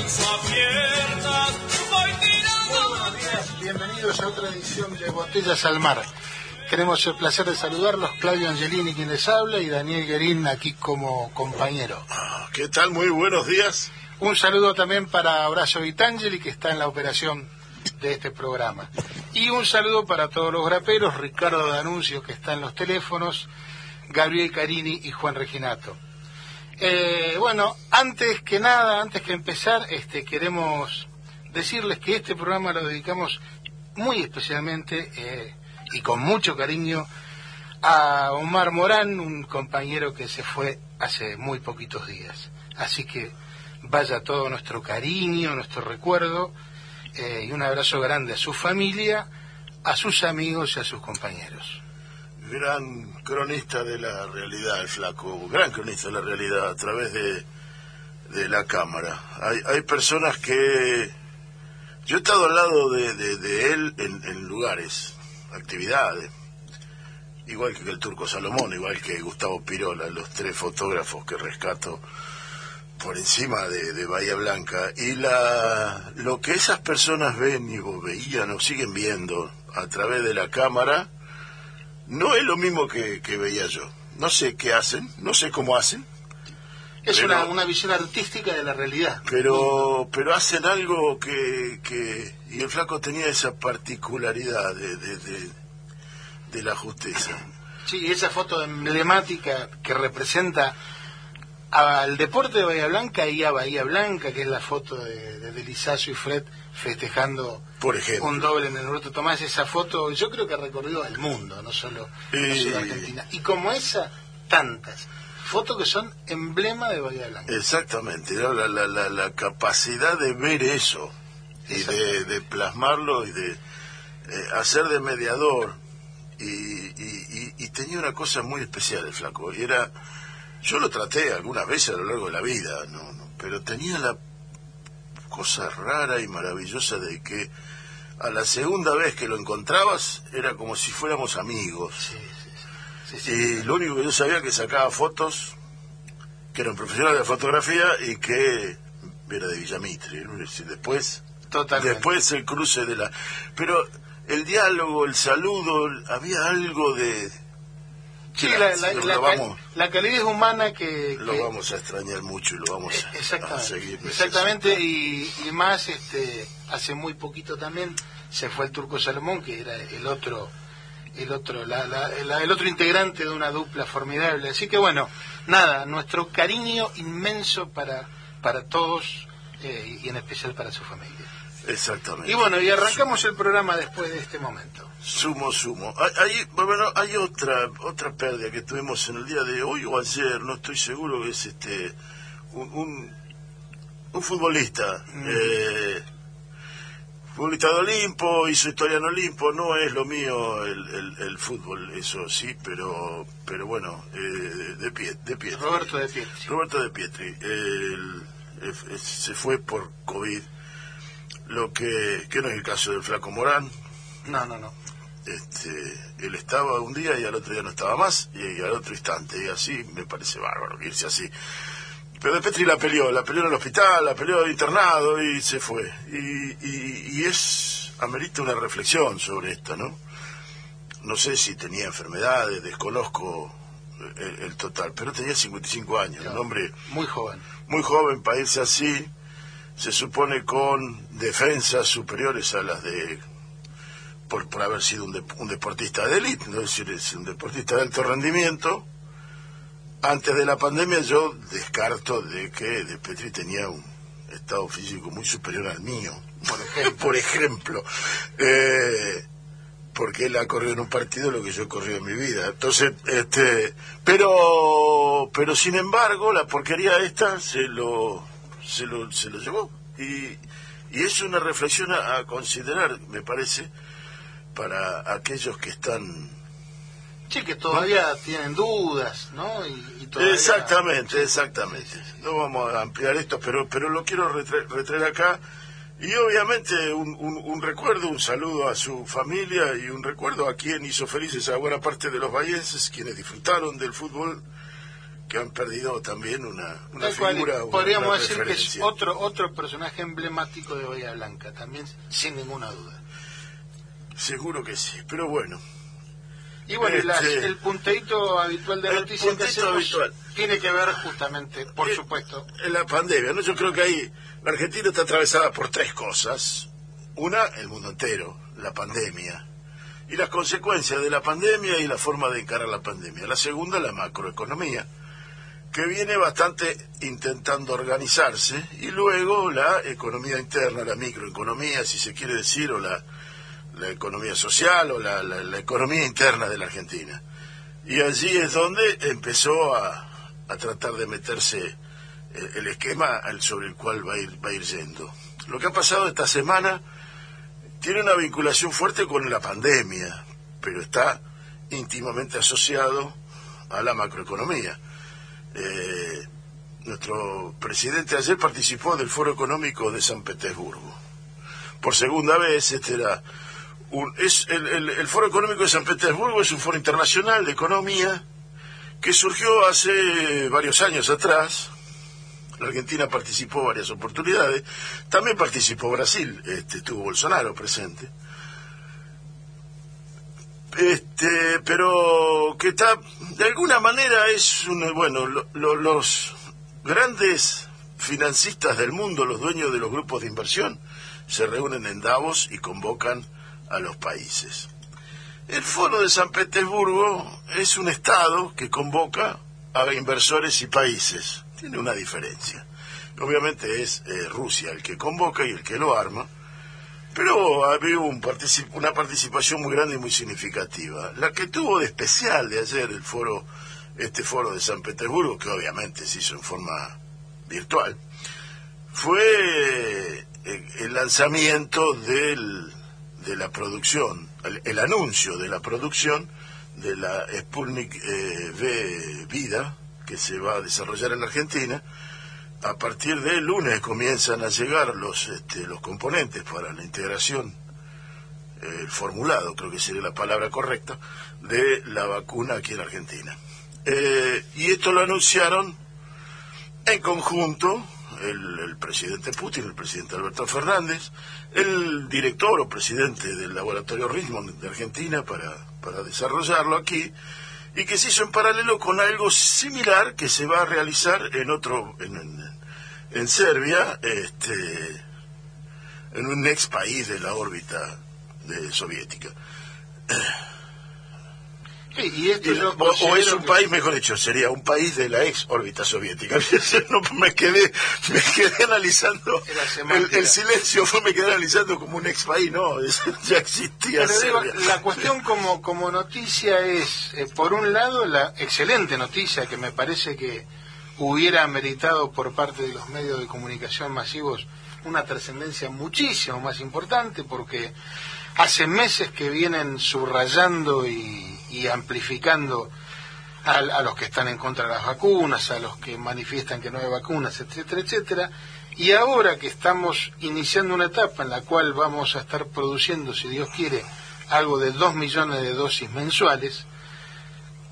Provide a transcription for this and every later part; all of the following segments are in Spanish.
Buenos días, bienvenidos a otra edición de Botellas al Mar. Tenemos el placer de saludarlos, Claudio Angelini quien les habla y Daniel Guerín aquí como compañero. Ah, ¿Qué tal? Muy buenos días. Un saludo también para Horacio Vitangeli que está en la operación de este programa. Y un saludo para todos los graperos, Ricardo Danuncio que está en los teléfonos, Gabriel Carini y Juan Reginato. Eh, bueno, antes que nada, antes que empezar, este, queremos decirles que este programa lo dedicamos muy especialmente eh, y con mucho cariño a Omar Morán, un compañero que se fue hace muy poquitos días. Así que vaya todo nuestro cariño, nuestro recuerdo eh, y un abrazo grande a su familia, a sus amigos y a sus compañeros. Gran cronista de la realidad, el flaco. Gran cronista de la realidad a través de, de la cámara. Hay, hay personas que... Yo he estado al lado de, de- él en, en lugares, actividades. Igual que el turco Salomón, igual que Gustavo Pirola, los tres fotógrafos que rescato por encima de, de Bahía Blanca. Y la, lo que esas personas ven y veían o siguen viendo a través de la cámara no es lo mismo que, que veía yo. No sé qué hacen, no sé cómo hacen, Es Pero- una, una visión artística de la realidad. pero pero hacen algo que, que y el flaco tenía esa particularidad de, de, de, de la justicia. Sí, esa foto emblemática que representa al deporte de Bahía Blanca y a Bahía Blanca, que es la foto de, de Delizazo y Fred festejando Por ejemplo. un doble en el Roberto Tomás. Esa foto yo creo que ha recorrido el mundo, no solo, no Y- solo Argentina. Y como esa, tantas. Fotos que son emblema de Bahía Blanca. Exactamente, ¿no? la, la, la, la capacidad de ver eso y de, de plasmarlo y de eh, hacer de mediador. Y, y, y- y tenía una cosa muy especial el flaco, y era, yo lo traté algunas veces a lo largo de la vida, no, no, pero tenía la cosa rara y maravillosa de que a la segunda vez que lo encontrabas era como si fuéramos amigos. Sí, sí, sí. Y lo único que yo sabía que sacaba fotos, que era un profesional de fotografía y que era de Villamitre. después, Totalmente. después el cruce de la... Pero el diálogo, el saludo, había algo de... Sí, la, la- la vamos- calidez humana que, Lo que- vamos a extrañar mucho y lo vamos a- a Exactamente, seguir. exactamente y, y más este hace muy poquito también se fue el turco Salomón que era el otro el otro el otro integrante de una dupla formidable. Así que bueno nada nuestro cariño inmenso para para todos eh, y en especial para su familia Exactamente. y bueno y arrancamos el programa después de este momento Sumo, sumo. Hay, hay- bueno, hay otra otra pérdida que tuvimos en el día de hoy o ayer, no estoy seguro, que es este un, un, un futbolista. eh, futbolista de Olimpo, hizo historia en Olimpo, no es lo mío el, el, el fútbol, eso sí, pero pero bueno, eh, de pie, de pie. Roberto de Pietri Roberto de Pietri, el- el- se fue por COVID, lo que, que no es el caso del Flaco Morán, no no no este, él estaba un día y al otro día no estaba más, y, al otro instante, y así me parece bárbaro irse así. Pero de Petri la peleó, la peleó en el hospital, la peleó internado y se fue. Y, y, y es, amerita una reflexión sobre esto, ¿no? No sé si tenía enfermedades, desconozco el, el total, pero tenía 55 años, un hombre muy joven muy joven para irse así, se supone con defensas superiores a las de por, por haber sido un, dep- un deportista de élite, ¿no? es decir, es un deportista de alto rendimiento. Antes de la pandemia yo descarto de que De Petri tenía un estado físico muy superior al mío, por ejemplo por ejemplo. Eh, porque él ha corrido en un partido lo que yo he corrido en mi vida. Entonces, este, pero, pero sin embargo la porquería esta se lo, se lo, se lo llevó. Y, y es una reflexión a, a considerar, me parece, para aquellos que están Sí, que todavía tienen dudas, ¿no? Y, y todavía- Exactamente, exactamente. No vamos a ampliar esto, pero pero lo quiero retra- retraer acá. Y obviamente un, un, un recuerdo, un saludo a su familia y un recuerdo a quien hizo felices a buena parte de los vallenses, quienes disfrutaron del fútbol, que han perdido también una, una Tal cual, figura. podríamos una decir que es otro otro personaje emblemático de Bahía Blanca, también sin ninguna duda. Seguro que sí, pero bueno. Y bueno, y las- Este, el punteito habitual de noticias que puntito hacemos habitual. tiene que ver justamente, por Eh, supuesto, En la pandemia, ¿no? Yo creo que ahí la Argentina está atravesada por tres cosas. Una, el mundo entero, la pandemia. Y las consecuencias de la pandemia y la forma de encarar la pandemia. La segunda, la macroeconomía, que viene bastante intentando organizarse. Y luego la economía interna, la microeconomía, si se quiere decir, o la, la economía social, o la, la- economía interna de la Argentina. Y allí es donde empezó a, a tratar de meterse eh, el esquema sobre el cual va a, ir, va a ir yendo. Lo que ha pasado esta semana tiene una vinculación fuerte con la pandemia, pero está íntimamente asociado a la macroeconomía. Eh, nuestro presidente ayer participó del Foro Económico de San Petersburgo. Por segunda vez, este era un, es el, el- Foro Económico de San Petersburgo es un foro internacional de economía que surgió hace varios años atrás. La Argentina participó varias oportunidades. También participó Brasil, este, estuvo Bolsonaro presente. Este, pero que está, de alguna manera es un, bueno, lo- lo- los grandes financistas del mundo, los dueños de los grupos de inversión, se reúnen en Davos y convocan a los países. El Foro de San Petersburgo es un Estado que convoca a inversores y países. Tiene una diferencia. Obviamente es eh, Rusia el que convoca y el que lo arma, pero había un particip- una participación muy grande y muy significativa. La que tuvo de especial de ayer el foro, este foro de San Petersburgo, que obviamente se hizo en forma virtual, fue eh, el lanzamiento del, de la producción, el, anuncio de la producción de la Sputnik eh, V Vida, que se va a desarrollar en la Argentina. A partir del lunes comienzan a llegar los, este, los componentes para la integración, el formulado, creo que sería la palabra correcta, de la vacuna aquí en Argentina. Eh, y esto lo anunciaron en conjunto el, el presidente Putin, el presidente Alberto Fernández, el director o presidente del laboratorio Richmond de Argentina para, para desarrollarlo aquí, y que se hizo en paralelo con algo similar que se va a realizar en otro, en, Serbia, este, en un ex país de la órbita de soviética. Sí, y esto Y- yo o, o es un que- país, mejor dicho, sería un país de la ex órbita soviética. No, me quedé, me quedé analizando el, silencio, fue me quedé analizando como un ex país, no, es- ya existía. Digo, la cuestión como, como noticia es, eh, por un lado, la excelente noticia que me parece que hubiera meritado por parte de los medios de comunicación masivos una trascendencia muchísimo más importante porque hace meses que vienen subrayando y, y amplificando a, los que están en contra de las vacunas, a los que manifiestan que no hay vacunas, etcétera, etcétera. Y ahora que estamos iniciando una etapa en la cual vamos a estar produciendo, si Dios quiere, algo de dos millones de dosis mensuales,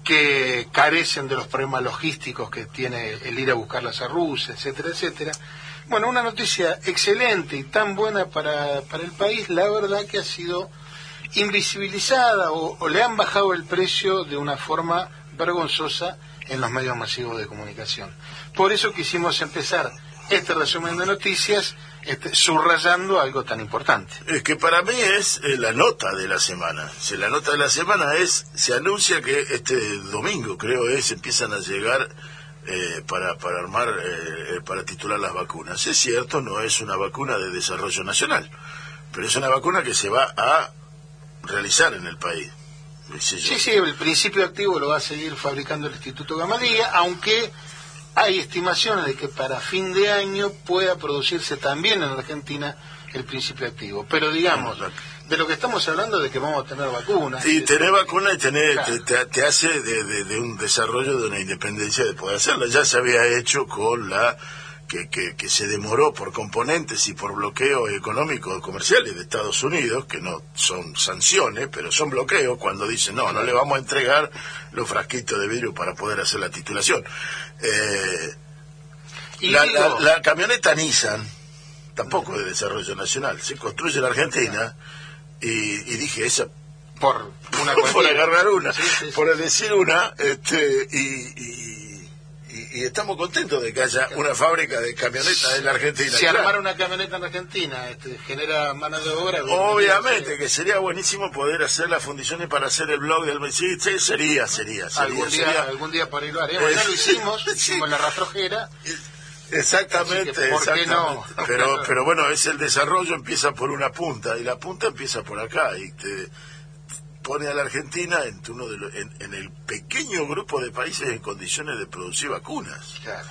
que carecen de los problemas logísticos que tiene el ir a buscarlas a Rusia, etcétera, etcétera. Bueno, una noticia excelente y tan buena para, para el país, la verdad que ha sido invisibilizada o, le han bajado el precio de una forma vergonzosa en los medios masivos de comunicación. Por eso quisimos empezar este resumen de noticias este, subrayando algo tan importante. Es que para mí es eh, la nota de la semana. La nota de la semana es, se anuncia que este domingo, creo es, empiezan a llegar eh, para, para armar, eh, para titular las vacunas. Es cierto, no es una vacuna de desarrollo nacional, pero es una vacuna que se va a realizar en el país. Sí, sí, el principio activo lo va a seguir fabricando el Instituto Gamadía, aunque hay estimaciones de que para fin de año pueda producirse también en Argentina el principio activo. Pero digamos, de lo que estamos hablando de que vamos a tener vacunas. Y tener vacuna y tener, Claro. te, te- hace de, de- de un desarrollo de una independencia de poder hacerlo. Ya se había hecho con la que, que, que se demoró por componentes y por bloqueos económicos comerciales de Estados Unidos, que no son sanciones, pero son bloqueos, cuando dicen, no, no le vamos a entregar los frasquitos de vidrio para poder hacer la titulación. Eh, y la, la- la camioneta Nissan, tampoco de desarrollo nacional, se construye en Argentina y, y dije, esa por una por agarrar una, Sí, sí, sí. por decir una, este, y, y, y- y estamos contentos de que haya una fábrica de camionetas en la Argentina. Si claro. armar una camioneta en Argentina este, genera mano de obra. Obviamente que sería buenísimo poder hacer las fundiciones para hacer el blog del sí, sí, sería, sería, sería, Algún día, sería. algún día para ir lo haremos. Ya lo Eh, hicimos, sí. hicimos la rastrojera. Exactamente, que, ¿por qué no? exactamente. Pero, pero bueno, es el desarrollo empieza por una punta y la punta empieza por acá y te pone a la Argentina en, uno de los- en, en el pequeño grupo de países en condiciones de producir vacunas. Claro.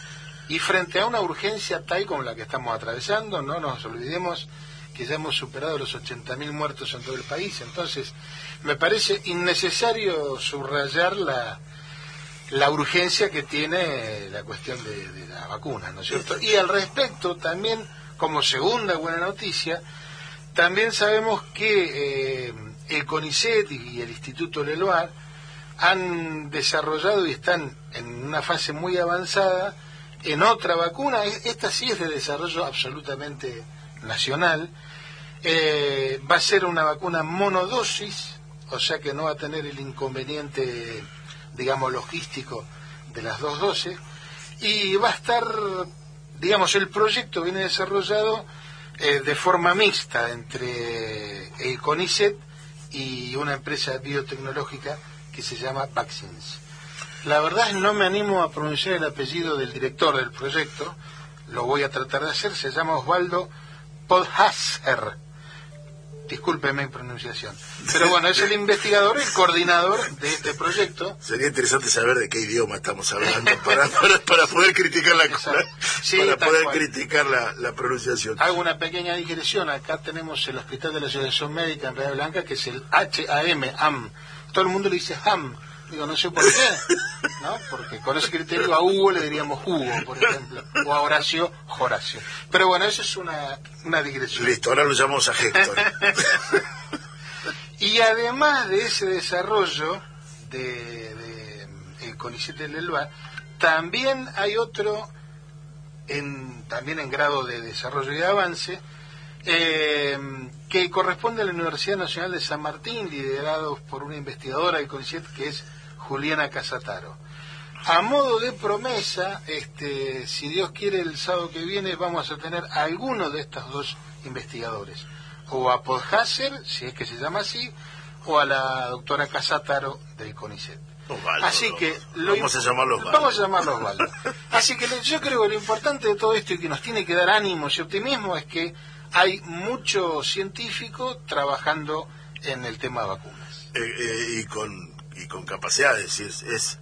Y frente a una urgencia tal como la que estamos atravesando, no nos olvidemos que ya hemos superado los 80.000 muertos en todo el país. Entonces, me parece innecesario subrayar la, la urgencia que tiene la cuestión de, de la vacuna, ¿no es cierto? Y al respecto, también, como segunda buena noticia, también sabemos que eh, el CONICET y el Instituto Leloir han desarrollado y están en una fase muy avanzada en otra vacuna. Esta sí es de desarrollo absolutamente nacional. Eh, va a ser una vacuna monodosis, o sea que no va a tener el inconveniente, digamos, logístico de las dos dosis. Y va a estar, digamos, el proyecto viene desarrollado eh, de forma mixta entre el CONICET y una empresa biotecnológica que se llama Vaccines. La verdad no me animo a pronunciar el apellido del director del proyecto, lo voy a tratar de hacer, se llama Osvaldo Podhasser. Discúlpeme mi pronunciación. Pero bueno, es el investigador, el coordinador de este proyecto. Sería interesante saber de qué idioma estamos hablando para, para, para poder criticar la. Sí, para poder cual. criticar la, la pronunciación. Hago una pequeña digresión. Acá tenemos el Hospital de la Asociación Médica en Red Blanca, que es el HAM, AM. Todo el mundo le dice HAM. Digo, no sé por qué, ¿no? Porque con ese criterio a Hugo le diríamos Hugo, por ejemplo, o a Horacio, Horacio. Pero bueno, eso es una, una digresión. Listo, ahora lo llamamos a Héctor. Y además de ese desarrollo de, de, el CONICET del Elba, también hay otro, en, también en grado de desarrollo y de avance, eh, que corresponde a la Universidad Nacional de San Martín, liderado por una investigadora del CONICET que es Juliana Casataro. A modo de promesa, este, si Dios quiere, el sábado que viene vamos a tener a alguno de estos dos investigadores, o a Podhasser, si es que se llama así, o a la doctora Casataro del CONICET. Osvaldo, Así que lo vamos a imp- llamarlo Osvaldo. Vamos a llamarlo Osvaldo. Así que yo creo que lo importante de todo esto y que nos tiene que dar ánimo y optimismo es que hay mucho científico trabajando en el tema de vacunas. Eh, eh, y con y con capacidades es, es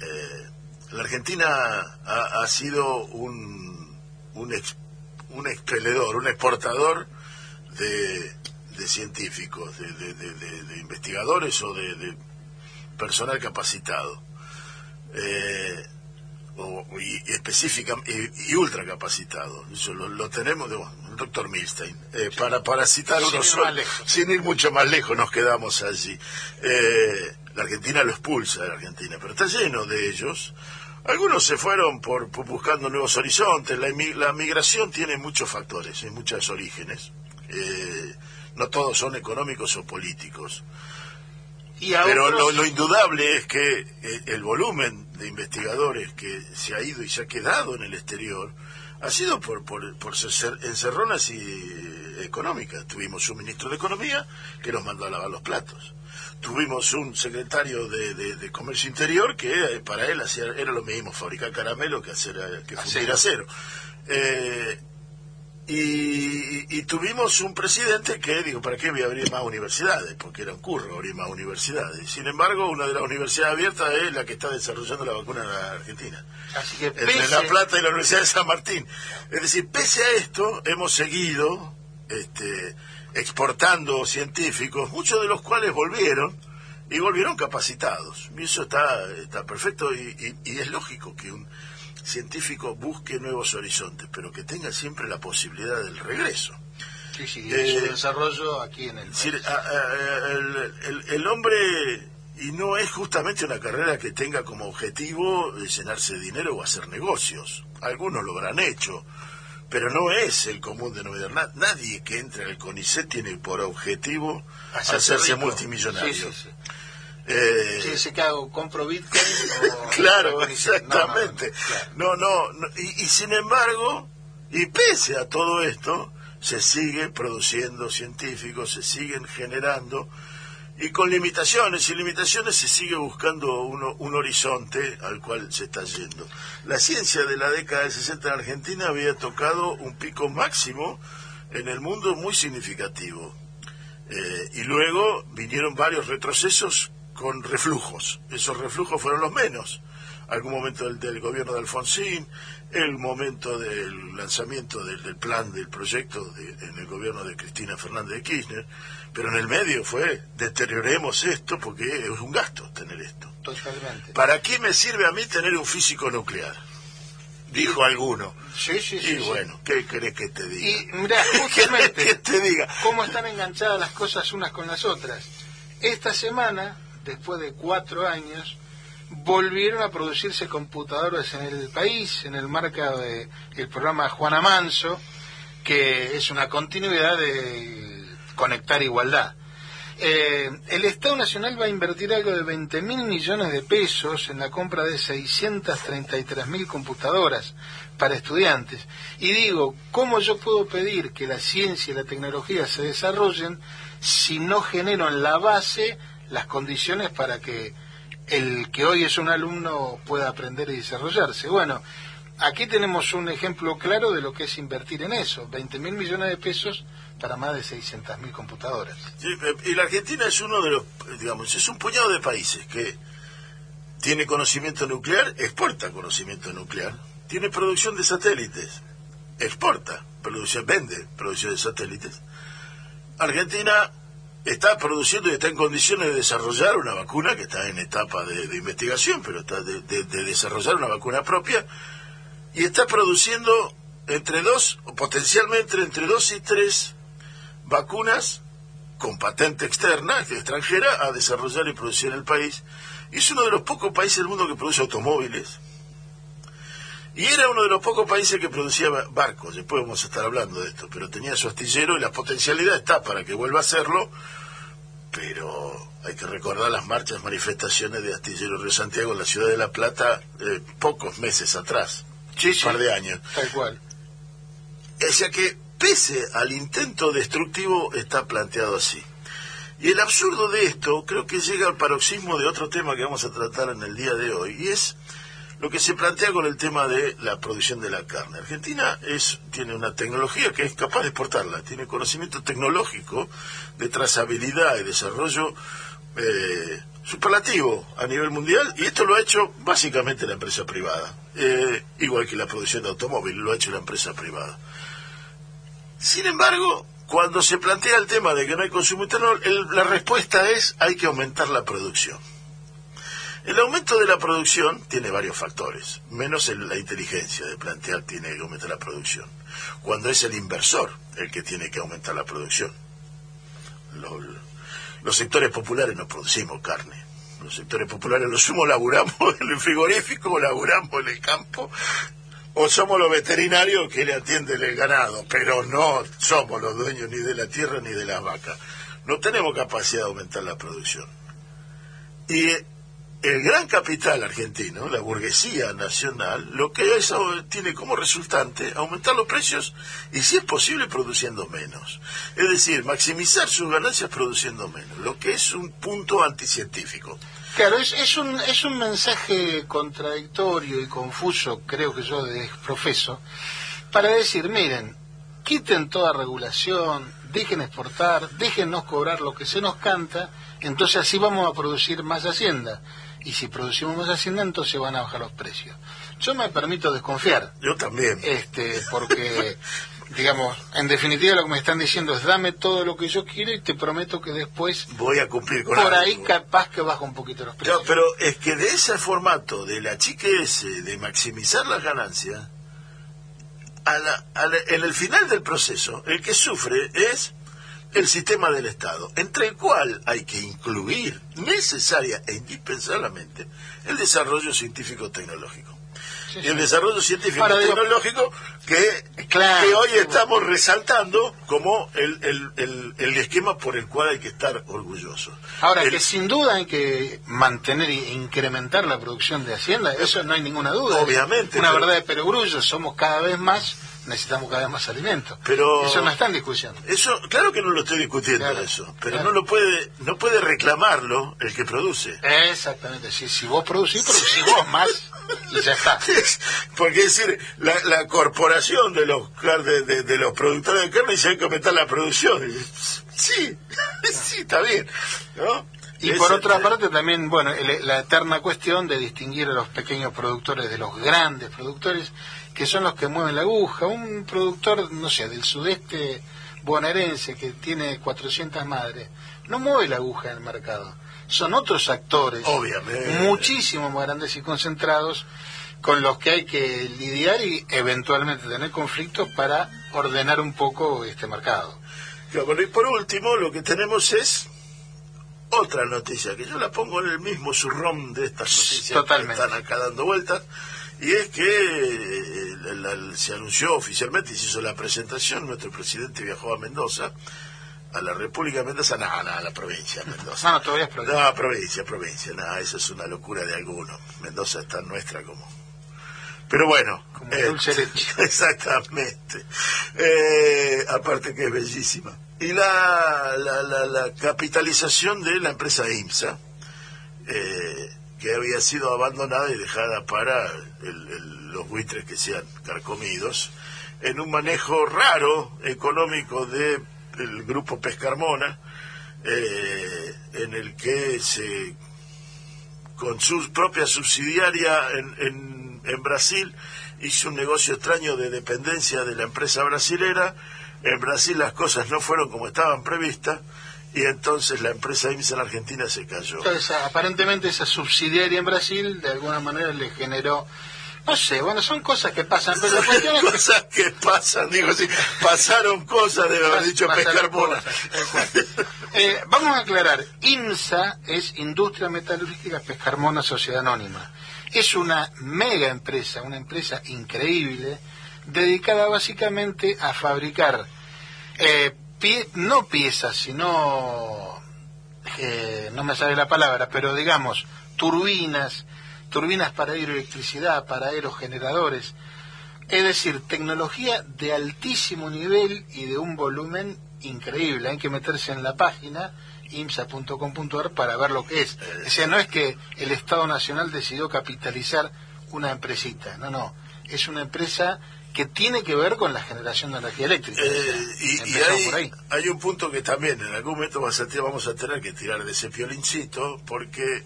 eh, la Argentina ha, sido un un, ex- un expeledor un exportador de, de científicos de, investigadores o de, personal capacitado eh, o, y específica y, ultra capacitado. Eso lo, lo tenemos de, doctor Milstein eh, para para citar Sin uno ir solo. más lejos. sin ir mucho más lejos nos quedamos allí. Eh, la Argentina lo expulsa de la Argentina pero está lleno de ellos. Algunos se fueron por, por buscando nuevos horizontes. La, migración tiene muchos factores y muchos orígenes. Eh, no todos son económicos o políticos. Y pero otros- lo, lo indudable es que el volumen de investigadores que se ha ido y se ha quedado en el exterior ha sido por, por, por ser encerronas y eh, económicas. Tuvimos un ministro de Economía que nos mandó a lavar los platos. Tuvimos un secretario de, de- de Comercio Interior que eh, para él hacía, era lo mismo fabricar caramelo que hacer eh, que fundir acero. Eh, Y, y tuvimos un presidente que dijo, ¿para qué voy a abrir más universidades? Porque era un curro abrir más universidades. Sin embargo, una de las universidades abiertas es la que está desarrollando la vacuna en la Argentina. Así que Entre La Plata y la Universidad de San Martín. Es decir, pese a esto, hemos seguido este, exportando científicos, muchos de los cuales volvieron y volvieron capacitados. Y eso está, está perfecto y, y- y es lógico que un científico busque nuevos horizontes, pero que tenga siempre la posibilidad del regreso. Sí, sí, Eh, su desarrollo aquí en el decir, país. a- a- el, el- el hombre, y no es justamente una carrera que tenga como objetivo de llenarse de dinero o hacer negocios. Algunos lo habrán hecho, pero no es el común denominador. Na- nadie que entre al CONICET tiene por objetivo Hacerse hacerse multimillonario. Sí, sí, sí. Eh, que hago, compro Bitcoin o... Claro, o dice, no, no, no, exactamente. No, no, no, y, y sin embargo, y pese a todo esto, se sigue produciendo científicos, se siguen generando, y con limitaciones y limitaciones se sigue buscando uno- un horizonte al cual se está yendo. La ciencia de la década de 60 en Argentina había tocado un pico máximo en el mundo muy significativo. Eh, y luego vinieron varios retrocesos con reflujos. Esos reflujos fueron los menos. Algún momento del, del gobierno de Alfonsín, el momento del lanzamiento del, del plan, del proyecto de- en el gobierno de Cristina Fernández de Kirchner, pero en el medio fue deterioremos esto porque es un gasto tener esto. Totalmente. ¿Para qué me sirve a mí tener un físico nuclear? Dijo alguno. Sí, sí, sí. Y bueno, ¿qué querés que te diga? Y mira, ¿Qué justamente, te diga? cómo están enganchadas las cosas unas con las otras. Esta semana, después de cuatro años, volvieron a producirse computadoras en el país, en el marco del programa Juana Manso, que es una continuidad de Conectar Igualdad. Eh, el Estado Nacional va a invertir algo de 20 mil millones de pesos en la compra de 633 mil computadoras para estudiantes. Y digo, ¿cómo yo puedo pedir que la ciencia y la tecnología se desarrollen si no genero en la base las condiciones para que el que hoy es un alumno pueda aprender y desarrollarse? Bueno, aquí tenemos un ejemplo claro de lo que es invertir en eso, 20 mil millones de pesos para más de 600 mil computadoras. Eh, y la Argentina es uno de los, digamos, es un puñado de países que tiene conocimiento nuclear, exporta conocimiento nuclear, tiene producción de satélites, exporta, producción, vende producción de satélites. Argentina está produciendo y está en condiciones de desarrollar una vacuna que está en etapa de, investigación, pero está de, de- de desarrollar una vacuna propia y está produciendo entre dos, o potencialmente entre dos y tres vacunas con patente externa, extranjera, a desarrollar y producir en el país. Y es uno de los pocos países del mundo que produce automóviles. Y era uno de los pocos países que producía ba- barcos. Después vamos a estar hablando de esto. Pero tenía su astillero y la potencialidad está para que vuelva a hacerlo. Pero hay que recordar las marchas, manifestaciones de Astillero Río Santiago en la ciudad de La Plata eh, pocos meses atrás. Sí, un par de años. Tal cual. O sea que, pese al intento destructivo, está planteado así. Y el absurdo de esto creo que llega al paroxismo de otro tema que vamos a tratar en el día de hoy, y es lo que se plantea con el tema de la producción de la carne. Argentina es, tiene una tecnología que es capaz de exportarla, tiene conocimiento tecnológico de trazabilidad y desarrollo eh, superlativo a nivel mundial, y esto lo ha hecho básicamente la empresa privada, eh, igual que la producción de automóviles, lo ha hecho la empresa privada. Sin embargo, cuando se plantea el tema de que no hay consumo interno, el- la respuesta es hay que aumentar la producción. El aumento de la producción tiene varios factores, menos la inteligencia de plantear tiene que aumentar la producción. Cuando es el inversor el que tiene que aumentar la producción. Lo- los sectores populares no producimos carne. Los sectores populares lo sumo laburamos en el frigorífico, laburamos en el campo, o somos los veterinarios que le atienden el ganado, pero no somos los dueños ni de la tierra ni de las vacas. No tenemos capacidad de aumentar la producción. Y el gran capital argentino, la burguesía nacional, lo que eso tiene como resultante aumentar los precios y si es posible produciendo menos. Es decir, maximizar sus ganancias produciendo menos, lo que es un punto anticientífico. Claro, es, es, un, es un mensaje contradictorio y confuso, creo que yo profeso, para decir, miren, quiten toda regulación, dejen exportar, déjennos cobrar lo que se nos canta, entonces así vamos a producir más hacienda. Y si producimos más hacienda, entonces van a bajar los precios. Yo me permito desconfiar, Yo también. este, porque, digamos, en definitiva lo que me están diciendo es dame todo lo que yo quiero y te prometo que después, Voy a cumplir con por algo. ahí capaz que baja un poquito los precios. No, pero es que de ese formato, de la chique ese, de maximizar las ganancias, a la- a la- en el final del proceso, el que sufre es el sistema del Estado, entre el cual hay que incluir necesaria e indispensablemente el desarrollo científico-tecnológico. Sí, Y el desarrollo científico Ahora, digo- tecnológico que, Claro. que hoy estamos resaltando como el, el, el, el esquema por el cual hay que estar orgullosos. Ahora, que sin duda hay que mantener e incrementar la producción de Hacienda, eso no hay ninguna duda. Obviamente, Una pero- verdad de perogrullo, somos cada vez más, necesitamos cada vez más alimentos. Pero- Eso no está en discusión. Eso, claro que no lo estoy discutiendo Claro, eso, pero claro. no lo puede, no puede reclamarlo el que produce. Exactamente, si, si vos producís, producís vos más y ya está. Porque es decir, la, la corporación de los de, de- de los productores de carne dice hay que aumentar la producción. Sí, sí, está bien. ¿no? Y Es- por otra parte también, bueno, el- la eterna cuestión de distinguir a los pequeños productores de los grandes productores, que son los que mueven la aguja. Un productor, no sé, del sudeste bonaerense que tiene 400 madres, no mueve la aguja en el mercado. Son otros actores, Obviamente. muchísimo más grandes y concentrados, con los que hay que lidiar y eventualmente tener conflictos para ordenar un poco este mercado. Claro, bueno, y por último, lo que tenemos es otra noticia, que yo la pongo en el mismo zurrón de estas noticias Totalmente. que están acá dando vueltas, y es que eh, la- la- se anunció oficialmente y se hizo la presentación, nuestro presidente viajó a Mendoza, a la República de Mendoza, no, no, a la provincia de Mendoza. No, no, todavía es problema. No, provincia, provincia, no, eso es una locura de alguno. Mendoza es tan nuestra como... Pero bueno. Como dulce leche. Exactamente. Eh, aparte que es bellísima. Y la, la, la, la capitalización de la empresa IMSA, eh, que había sido abandonada y dejada para el- los buitres que sean carcomidos, en un manejo raro económico de el grupo Pescarmona, eh, en el que se con su propia subsidiaria en, en, en Brasil hizo un negocio extraño de dependencia de la empresa brasilera. En Brasil las cosas no fueron como estaban previstas y entonces la empresa IMSA en Argentina se cayó. Entonces, aparentemente esa subsidiaria en Brasil de alguna manera le generó, no sé, bueno, son cosas que pasan, pero la cuestión es que cosas que pasan, digo así, pasaron cosas, debe haber dicho tal cual. Eh, vamos a aclarar, IMSA es Industria Metalúrgica Pescarmona Sociedad Anónima. Es una mega empresa, una empresa increíble, dedicada básicamente a fabricar eh, pie- no piezas, sino, eh, no me sale la palabra, pero digamos, turbinas, turbinas para hidroelectricidad, para aerogeneradores, es decir, tecnología de altísimo nivel y de un volumen increíble. Hay que meterse en la página imsa.com.ar para ver lo que es. O sea, no es que el Estado Nacional decidió capitalizar una empresita, no, no. Es una empresa que tiene que ver con la generación de energía eléctrica. Eh, y y empezamos hay, un punto que también en algún momento vamos a, tener, vamos a tener que tirar de ese piolincito, porque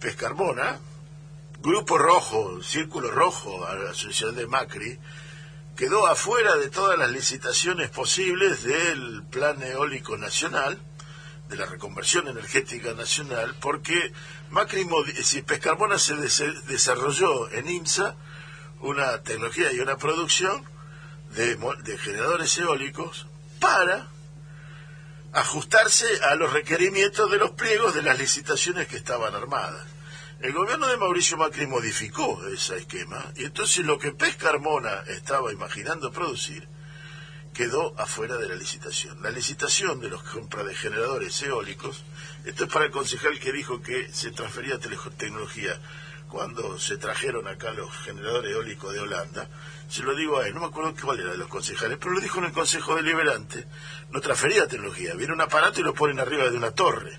Pescarmona, Grupo Rojo, Círculo Rojo, a la asociación de Macri, quedó afuera de todas las licitaciones posibles del Plan Eólico Nacional, de la reconversión energética nacional, porque Macri, si Pescarmona se des- desarrolló en IMSA una tecnología y una producción de, de generadores eólicos para ajustarse a los requerimientos de los pliegos de las licitaciones que estaban armadas. El gobierno de Mauricio Macri modificó ese esquema y entonces lo que Pescarmona estaba imaginando producir quedó afuera de la licitación. La licitación de los compras de generadores eólicos, esto es para el concejal que dijo que se transfería tecnología cuando se trajeron acá los generadores eólicos de Holanda, se lo digo a él, no me acuerdo cuál era de los concejales, pero lo dijo en el Consejo Deliberante, no transfería tecnología, viene un aparato y lo ponen arriba de una torre.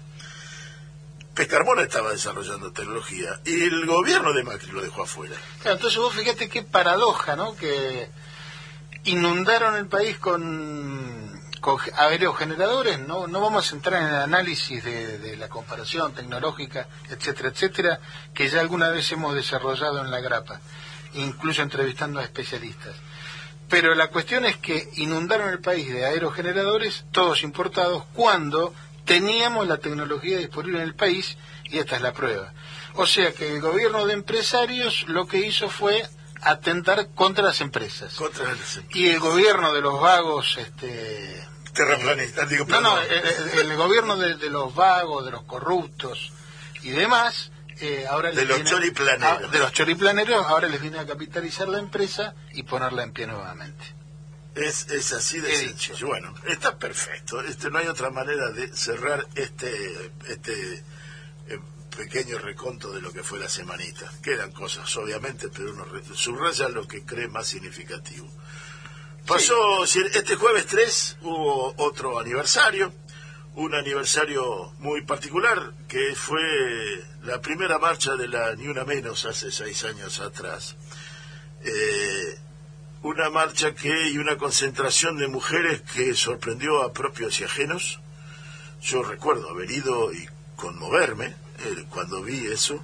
Pescarmona estaba desarrollando tecnología y el gobierno de Macri lo dejó afuera. Claro, entonces vos fíjate qué paradoja, ¿no? Que inundaron el país con, con aerogeneradores, no, no vamos a entrar en el análisis de, de la comparación tecnológica, etcétera, etcétera, que ya alguna vez hemos desarrollado en la grapa, incluso entrevistando a especialistas. Pero la cuestión es que inundaron el país de aerogeneradores, todos importados, cuando teníamos la tecnología disponible en el país y esta es la prueba. O sea que el gobierno de empresarios lo que hizo fue atentar contra las empresas. Contra el, Y el gobierno de los vagos, este... terraplanistas, digo, No, no, el, gobierno de, de los vagos, de los corruptos y demás, eh, ahora De les los viene- choriplaneros. de los choriplaneros, ahora les viene a capitalizar la empresa y ponerla en pie nuevamente. Es, es así de dicho. Bueno, está perfecto. Este, no hay otra manera de cerrar este, este eh, pequeño reconto de lo que fue la semanita. Quedan cosas, obviamente, pero uno subraya lo que cree más significativo. Pasó, este jueves 3 hubo otro aniversario, un aniversario muy particular, que fue la primera marcha de la Ni Una Menos hace seis años atrás. Eh, una marcha que y una concentración de mujeres que sorprendió a propios y ajenos. Yo recuerdo haber ido y conmoverme eh, cuando vi eso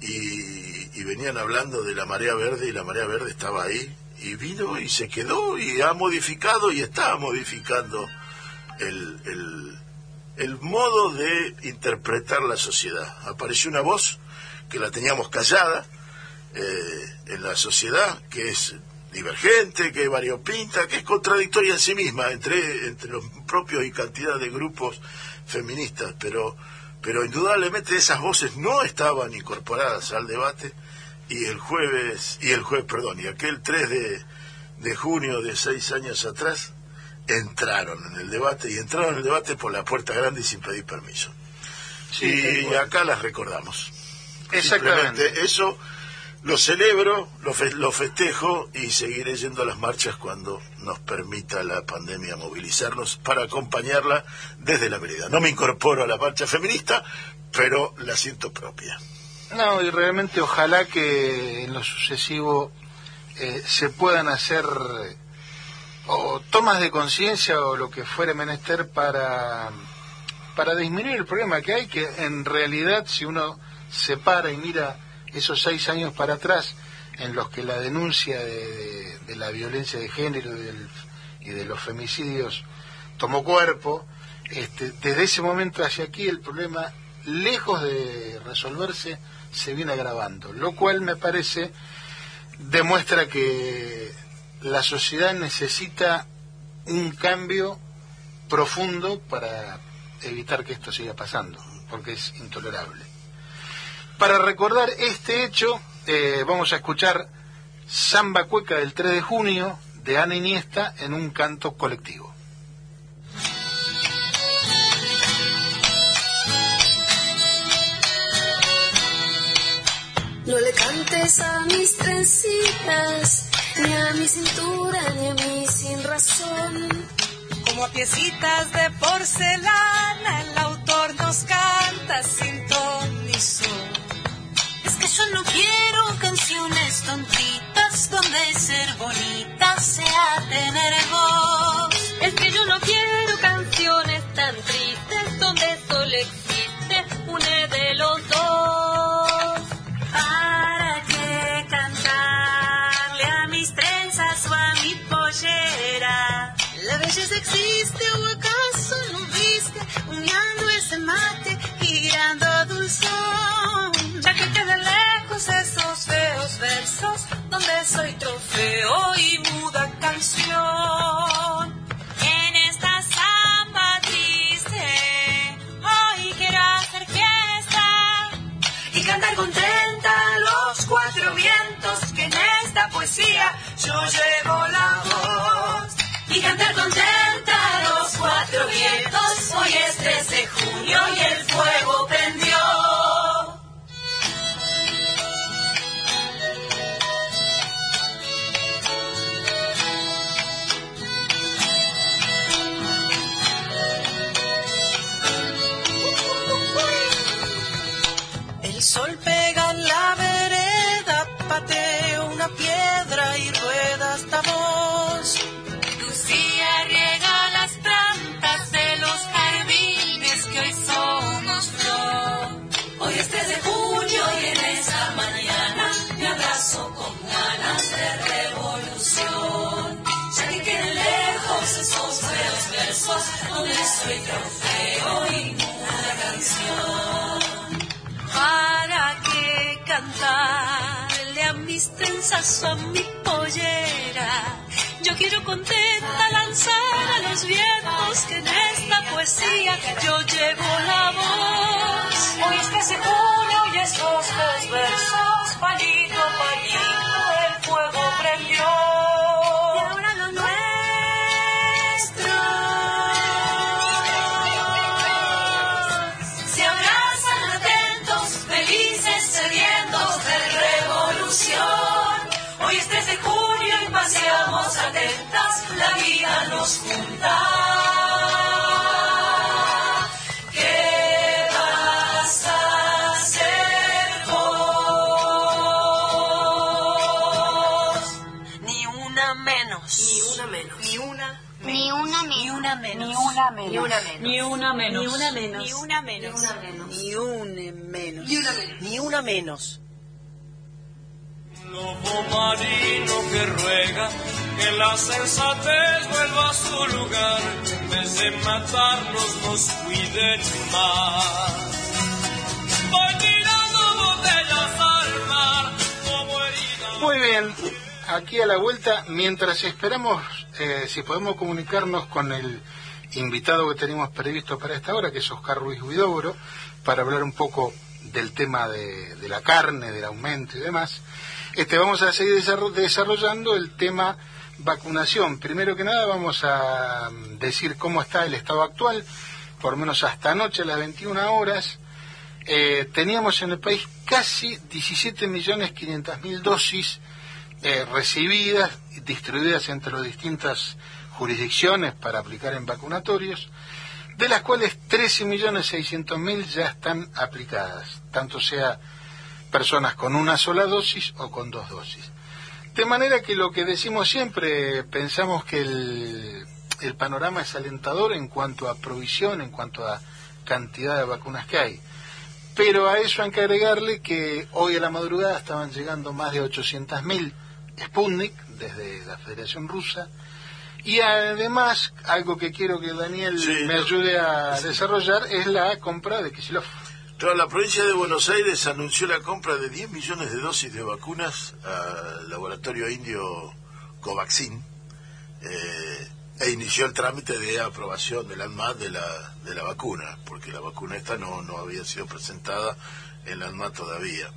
y, y venían hablando de la marea verde y la marea verde estaba ahí y vino y se quedó y ha modificado y está modificando el, el, modo de interpretar la sociedad. Apareció una voz que la teníamos callada, eh, en la sociedad, que es divergente, que es variopinta, que es contradictoria en sí misma entre, entre los propios y cantidad de grupos feministas, pero, pero indudablemente esas voces no estaban incorporadas al debate y el jueves, y el jueves, perdón, y aquel 3 de, de junio de seis años atrás entraron en el debate y entraron en el debate por la puerta grande y sin pedir permiso. y bueno. acá las recordamos. Exactamente. Simplemente eso lo celebro, lo, fe- lo festejo y seguiré yendo a las marchas cuando nos permita la pandemia movilizarnos para acompañarla desde la vereda. No me incorporo a la marcha feminista, pero la siento propia. No, y realmente ojalá que en lo sucesivo eh, se puedan hacer o tomas de conciencia o lo que fuere menester para, para disminuir el problema que hay, que en realidad si uno se para y mira esos seis años para atrás en los que la denuncia de, de- de la violencia de género y, del- y de los femicidios tomó cuerpo, este, desde ese momento hacia aquí el problema, lejos de resolverse, se viene agravando, lo cual me parece demuestra que la sociedad necesita un cambio profundo para evitar que esto siga pasando, porque es intolerable. Para recordar este hecho, eh, vamos a escuchar Samba Cueca del 3 de junio de Ana Iniesta en un canto colectivo. Cantes a mis trencitas, ni a mi cintura, ni a mí sin razón. Como a piecitas de porcelana, el autor nos canta sin ton ni son. Es que yo no quiero canciones tontitas donde ser bonita sea tener voz. Es que yo no quiero canciones tan tristes donde solo existe o acaso no viste humeando ese mate girando dulzón? Ya que queden lejos esos feos versos donde soy trofeo y muda canción. En esta samba triste, hoy quiero hacer fiesta. y cantar contenta los cuatro vientos que en esta poesía yo llevo la voz. Y cantar contenta donde soy trofeo y una canción. ¿Para qué cantarle a mis trenzas o a mi pollera? Yo quiero contenta lanzar a los vientos que en esta poesía yo llevo la voz. Hoy es que se pone, hoy esos los versos, palito, nos junta. ¿Qué vas a hacer vos? Ni una menos. Ni una menos. Ni una. Ni una menos. Ni una menos. Ni una menos. Ni una menos. Ni una menos. Ni una menos. Ni una menos. Ni una menos. Ni una menos. Muy bien, aquí a la vuelta, mientras esperamos eh, si podemos comunicarnos con el invitado que tenemos previsto para esta hora, que es Oscar Ruiz Huidobro, para hablar un poco del tema de, la carne, del aumento y demás. Este, vamos a seguir desarro- desarrollando el tema vacunación. Primero que nada vamos a mm, decir cómo está el estado actual, por lo menos hasta anoche a las 21 horas. Eh, teníamos en el país casi 17.500.000 dosis eh, recibidas distribuidas entre las distintas jurisdicciones para aplicar en vacunatorios, de las cuales 13.600.000 ya están aplicadas, tanto sea personas con una sola dosis o con dos dosis. De manera que lo que decimos siempre, pensamos que el, panorama es alentador en cuanto a provisión, en cuanto a cantidad de vacunas que hay. Pero a eso hay que agregarle que hoy a la madrugada estaban llegando más de 800.000 Sputnik desde la Federación Rusa. Y además, algo que quiero que Daniel Sí, me ayude a desarrollar es la compra de Kisilov. Claro, la provincia de Buenos Aires anunció la compra de 10 millones de dosis de vacunas al laboratorio indio Covaxin eh, e inició el trámite de aprobación del ANMAT de la, de la vacuna, porque la vacuna esta no, no había sido presentada en la ANMAT todavía.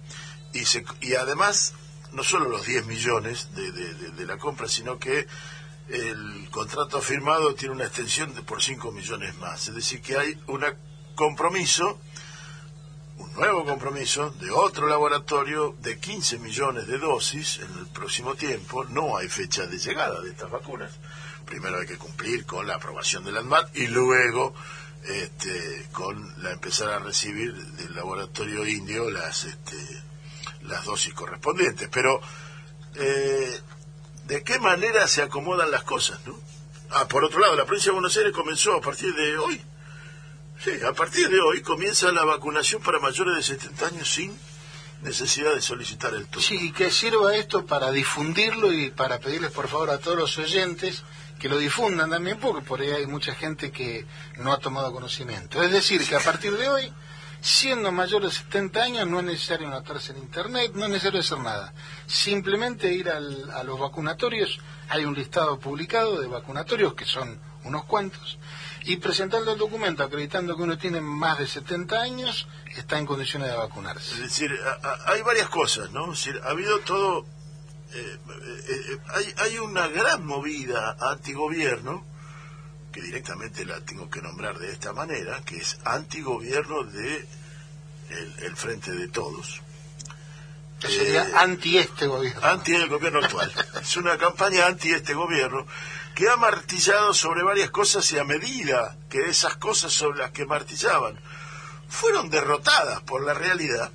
Y, se, y además, no solo los 10 millones de, de- de- de la compra, sino que el contrato firmado tiene una extensión de por 5 millones más. Es decir, que hay un compromiso un nuevo compromiso de otro laboratorio de 15 millones de dosis en el próximo tiempo. No hay fecha de llegada de estas vacunas. Primero hay que cumplir con la aprobación del ANMAT y luego este, con la empezar a recibir del laboratorio indio las este, las dosis correspondientes. Pero eh, ¿de qué manera se acomodan las cosas? ¿no? Ah, por otro lado, la provincia de Buenos Aires comenzó a partir de hoy Sí, a partir de hoy comienza la vacunación para mayores de 70 años sin necesidad de solicitar el turno. Sí, y que sirva esto para difundirlo y para pedirles por favor a todos los oyentes que lo difundan también, porque por ahí hay mucha gente que no ha tomado conocimiento. Es decir, que a partir de hoy, siendo mayor de 70 años, no es necesario anotarse en Internet, no es necesario hacer nada. Simplemente ir al- a los vacunatorios, hay un listado publicado de vacunatorios, que son unos cuantos, y presentando el documento acreditando que uno tiene más de 70 años, está en condiciones de vacunarse. Es decir, a- hay varias cosas, ¿no? Es decir, ha habido todo... eh, eh, eh, hay, hay una gran movida antigobierno, que directamente la tengo que nombrar de esta manera, que es antigobierno de el, el Frente de Todos. Sería Eh, anti este gobierno. anti el gobierno actual. es una campaña anti este gobierno que ha martillado sobre varias cosas y a medida que esas cosas sobre las que martillaban fueron derrotadas por la realidad,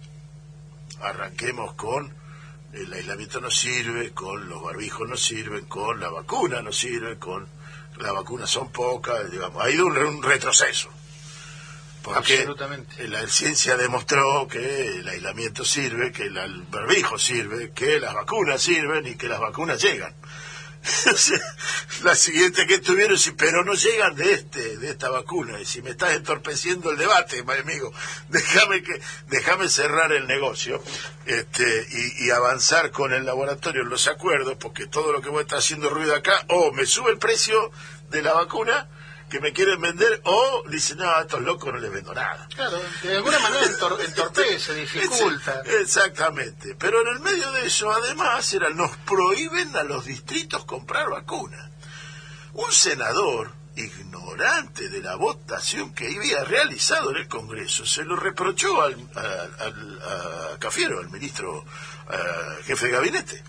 arranquemos con el aislamiento no sirve, con los barbijos no sirven, con la vacuna no sirve, con las vacunas son pocas, digamos, ha ido un, un retroceso. Porque Absolutamente. la ciencia demostró que el aislamiento sirve, que el barbijo sirve, que las vacunas sirven y que las vacunas llegan. la siguiente que tuvieron, pero no llegan de este, de esta vacuna. Y si me estás entorpeciendo el debate, mi amigo, déjame que, déjame cerrar el negocio, este, y, y avanzar con el laboratorio los acuerdos, porque todo lo que voy a estar haciendo ruido acá, o me sube el precio de la vacuna, que me quieren vender o dicen, no, a estos locos no les vendo nada. Claro, de alguna manera entor- entorpece, dificulta. Exactamente. Pero en el medio de eso, además, era, nos prohíben a los distritos comprar vacunas. Un senador, ignorante de la votación que había realizado en el Congreso, se lo reprochó al, al- al- a Cafiero, al ministro eh, jefe de gabinete,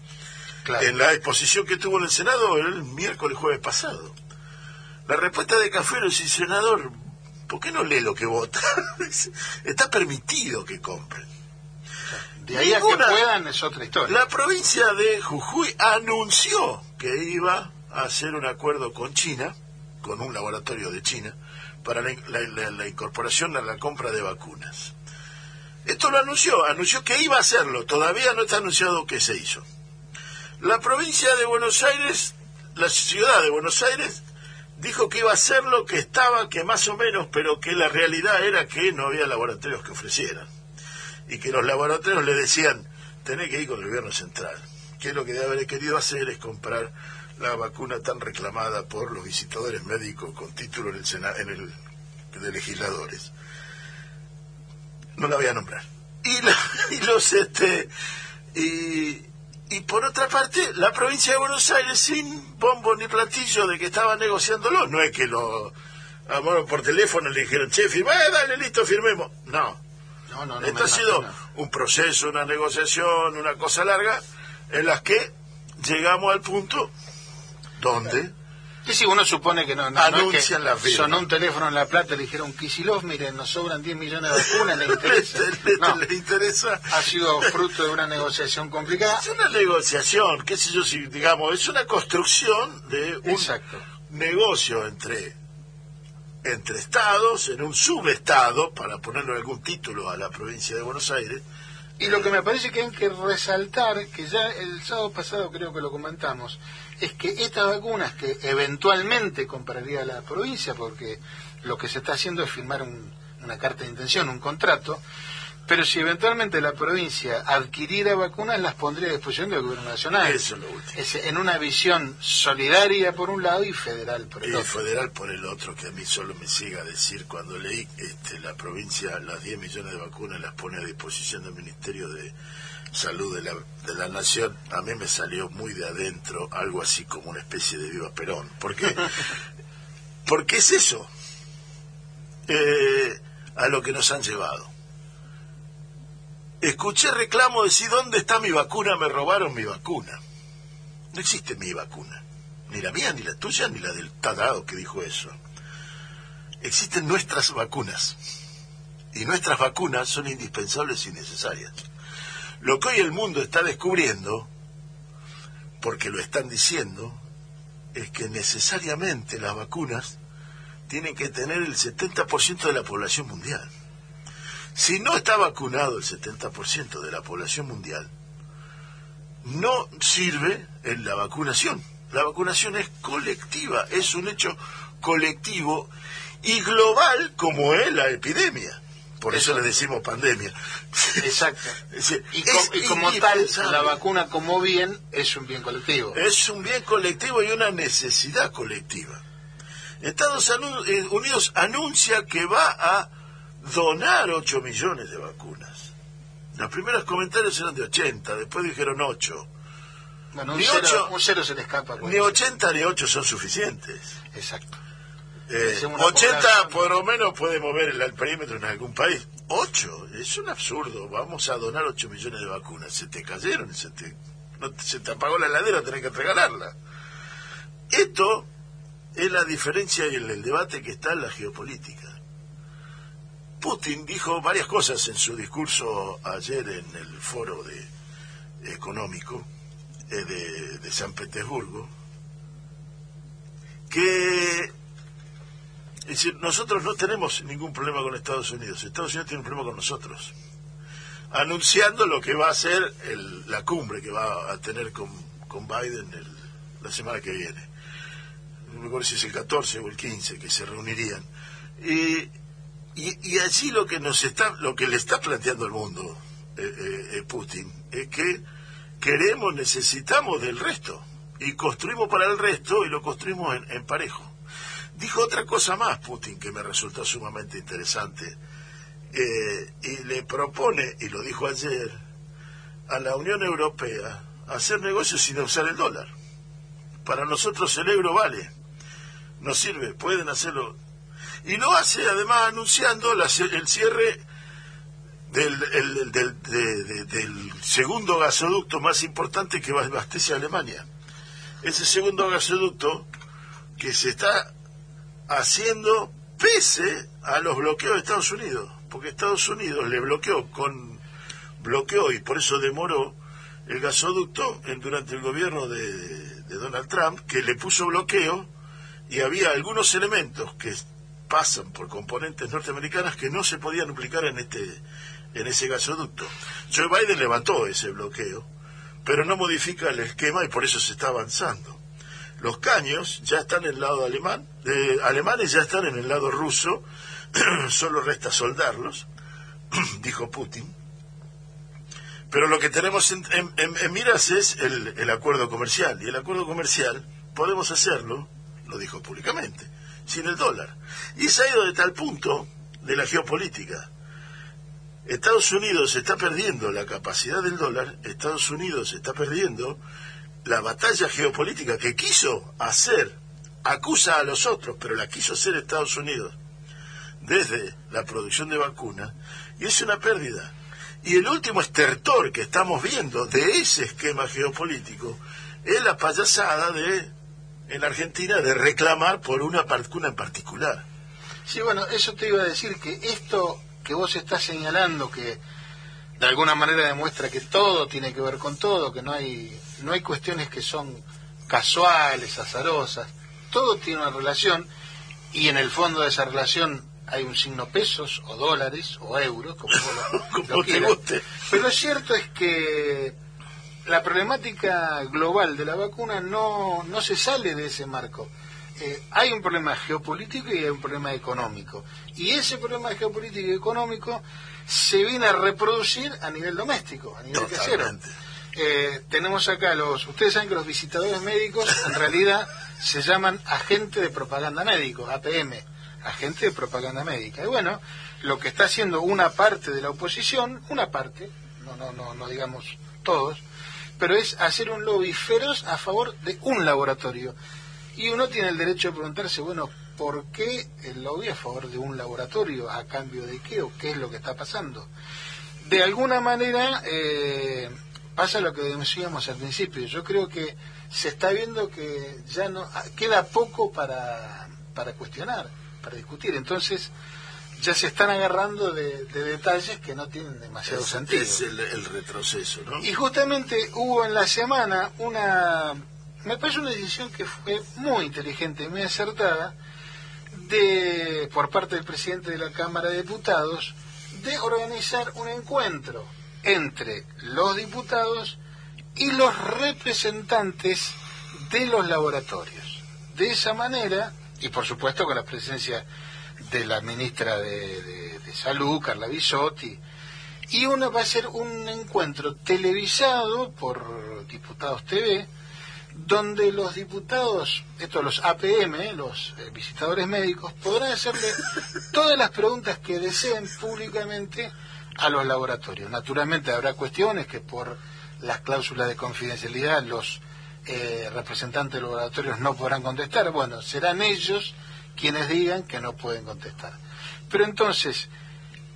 Claro. en la exposición que tuvo en el Senado el miércoles jueves pasado. La respuesta de Cafiero es, senador, ¿por qué no lee lo que vota? Está permitido que compren. De ahí a que ninguna- puedan es otra historia. La provincia de Jujuy anunció que iba a hacer un acuerdo con China, con un laboratorio de China, para la- la incorporación a la compra de vacunas. Esto lo anunció, anunció que iba a hacerlo, todavía no está anunciado que se hizo. La provincia de Buenos Aires, la ciudad de Buenos Aires, dijo que iba a hacerlo, que estaba, que más o menos, pero que la realidad era que no había laboratorios que ofrecieran y que los laboratorios le decían, tenés que ir con el gobierno central, que lo que debe haber querido hacer es comprar la vacuna tan reclamada por los visitadores médicos con título en el, Sena- en el de legisladores. No la voy a nombrar. Y, y los este y, y por otra parte, la provincia de Buenos Aires sin bombo ni platillo de que estaba negociándolo, no es que lo llamaron por teléfono y le dijeron, che, firmé, dale, listo, firmemos. No, No, no, no esto ha sido un proceso, una negociación, una cosa larga, en las que llegamos al punto donde Sí, sí, uno supone que no. no no es que Anuncian la firma. Sonó un teléfono en La Plata, le dijeron, Kisilov, miren, nos sobran 10 millones de vacunas, le interesa. le- No, le interesa. ha sido fruto de una negociación complicada. Es una negociación, qué sé yo, si digamos, es una construcción de un Exacto. negocio entre entre estados, en un subestado, para ponerle algún título a la provincia de Buenos Aires, Y lo que me parece que hay que resaltar, que ya el sábado pasado creo que lo comentamos, es que estas vacunas que eventualmente compraría la provincia, porque lo que se está haciendo es firmar un- una carta de intención, un contrato, pero si eventualmente la provincia adquiriera vacunas, las pondría a disposición del gobierno nacional. Eso es lo último. Es en una visión solidaria por un lado y federal por el y otro. federal por el otro, que a mí solo me siga a decir cuando leí este, la provincia, las 10 millones de vacunas las pone a disposición del Ministerio de Salud de la, de la Nación, a mí me salió muy de adentro algo así como una especie de viva Perón. ¿Por qué? Porque es eso, eh, a lo que nos han llevado. Escuché reclamo decir, ¿dónde está mi vacuna? Me robaron mi vacuna. No existe mi vacuna. Ni la mía, ni la tuya, ni la del tarado que dijo eso. Existen nuestras vacunas. Y nuestras vacunas son indispensables y necesarias. Lo que hoy el mundo está descubriendo, porque lo están diciendo, es que necesariamente las vacunas tienen que tener el 70% de la población mundial. Si no está vacunado el 70% de la población mundial, no sirve en la vacunación. La vacunación es colectiva, es un hecho colectivo y global como es la epidemia. Por eso, Eso. le decimos pandemia. Exacto. Decir, Y, como tal, la vacuna como bien es un bien colectivo. Es un bien colectivo y una necesidad colectiva. Estados eh, Unidos anuncia que va a donar 8 millones de vacunas. Los primeros comentarios eran de 80, después dijeron 8. Bueno, un Ni cero, ocho- un cero se le escapa. Ni 80 ni 8 son suficientes. Exacto. Eh, Es una 80 población- por lo menos puede mover el, el perímetro en algún país. 8, es un absurdo. Vamos a donar 8 millones de vacunas. Se te cayeron, se te, no se te apagó la heladera, tenés que regalarla. Esto es la diferencia y el, el debate que está en la geopolítica. Putin dijo varias cosas en su discurso ayer en el foro de, económico eh, de, de San Petersburgo, que es decir, nosotros no tenemos ningún problema con Estados Unidos, Estados Unidos tiene un problema con nosotros, anunciando lo que va a ser la cumbre que va a tener con, con Biden la semana que viene. No me acuerdo si es el 14 o el 15 que se reunirían. Y, allí lo que nos está, lo que le está planteando el mundo eh, eh, eh, Putin es que queremos, necesitamos del resto y construimos para el resto y lo construimos en parejo. Dijo otra cosa más Putin que me resultó sumamente interesante eh, y le propone, y lo dijo ayer, a la Unión Europea hacer negocios sin usar el dólar. Para nosotros el euro vale, nos sirve, pueden hacerlo. Y lo hace además anunciando el cierre del, del, segundo gasoducto más importante que abastece a Alemania. Ese segundo gasoducto que se está haciendo pese a los bloqueos de Estados Unidos, porque Estados Unidos le bloqueó con bloqueó y por eso demoró el gasoducto durante el gobierno de, Donald Trump, que le puso bloqueo y había algunos elementos que pasan por componentes norteamericanas que no se podían aplicar en este en ese gasoducto. Joe Biden levantó ese bloqueo, pero no modifica el esquema y por eso se está avanzando. Los caños ya están en el lado alemán, eh, alemanes ya están en el lado ruso, solo resta soldarlos, dijo Putin. Pero lo que tenemos en, miras es el, el, acuerdo comercial, y el acuerdo comercial podemos hacerlo, lo dijo públicamente, sin el dólar. Y se ha ido de tal punto de la geopolítica. Estados Unidos está perdiendo la capacidad del dólar, Estados Unidos está perdiendo la batalla geopolítica que quiso hacer, acusa a los otros, pero la quiso hacer Estados Unidos desde la producción de vacunas, y es una pérdida. Y el último estertor que estamos viendo de ese esquema geopolítico es la payasada de en Argentina de reclamar por una vacuna en particular. Sí, bueno, eso te iba a decir que esto que vos estás señalando que de alguna manera demuestra que todo tiene que ver con todo, que no hay, no hay cuestiones que son casuales, azarosas, todo tiene una relación y en el fondo de esa relación hay un signo pesos o dólares o euros, como, lo, Pero lo cierto es que la problemática global de la vacuna no, no se sale de ese marco. Eh, hay un problema geopolítico y hay un problema económico. Y ese problema geopolítico y económico se viene a reproducir a nivel doméstico, a nivel casero. Eh, tenemos acá los, ustedes saben que los visitadores médicos en realidad se llaman agentes de propaganda médico, APM, agente de propaganda médica. Y bueno, lo que está haciendo una parte de la oposición, una parte, no, no, no, no digamos todos, pero es hacer un lobby feroz a favor de un laboratorio. Y uno tiene el derecho de preguntarse, bueno, ¿por qué el lobby a favor de un laboratorio? ¿A cambio de qué o qué es lo que está pasando? De alguna manera eh, pasa lo que decíamos al principio. Yo creo que se está viendo que ya no ah, queda poco para, para cuestionar, para discutir. Entonces ya se están agarrando de, detalles que no tienen demasiado sentido. Es el, el retroceso, ¿no? Y justamente hubo en la semana una me parece una decisión que fue muy inteligente y muy acertada de por parte del presidente de la Cámara de Diputados de organizar un encuentro entre los diputados y los representantes de los laboratorios. De esa manera, y por supuesto con la presencia de la ministra de, Salud, Carla Bisotti, y uno va a ser un encuentro televisado por Diputados TV, donde los diputados, estos los APM, los eh, visitadores médicos, podrán hacerle todas las preguntas que deseen públicamente a los laboratorios. Naturalmente habrá cuestiones que por las cláusulas de confidencialidad los eh, representantes de los laboratorios no podrán contestar. Bueno, serán ellos quienes digan que no pueden contestar. Pero entonces,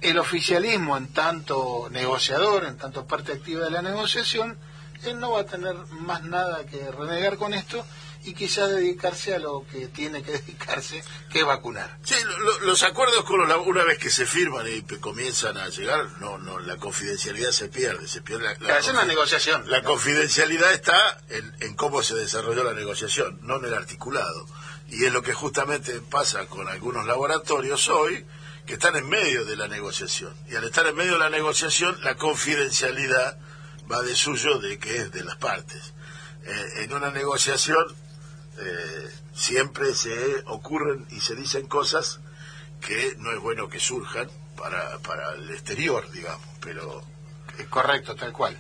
el oficialismo en tanto negociador, en tanto parte activa de la negociación, él no va a tener más nada que renegar con esto y quizá dedicarse a lo que tiene que dedicarse, que es vacunar. Sí, los acuerdos con una vez que se firman y comienzan a llegar, no, no, la confidencialidad se pierde, se pierde la, es una negociación. La confidencialidad está en, en, cómo se desarrolló la negociación, no en el articulado. Y es lo que justamente pasa con algunos laboratorios hoy, que están en medio de la negociación. Y al estar en medio de la negociación, la confidencialidad va de suyo de que es de las partes. eh, en una negociación eh, siempre se ocurren y se dicen cosas que no es bueno que surjan para, para el exterior, digamos, pero... Eh, Correcto, tal cual.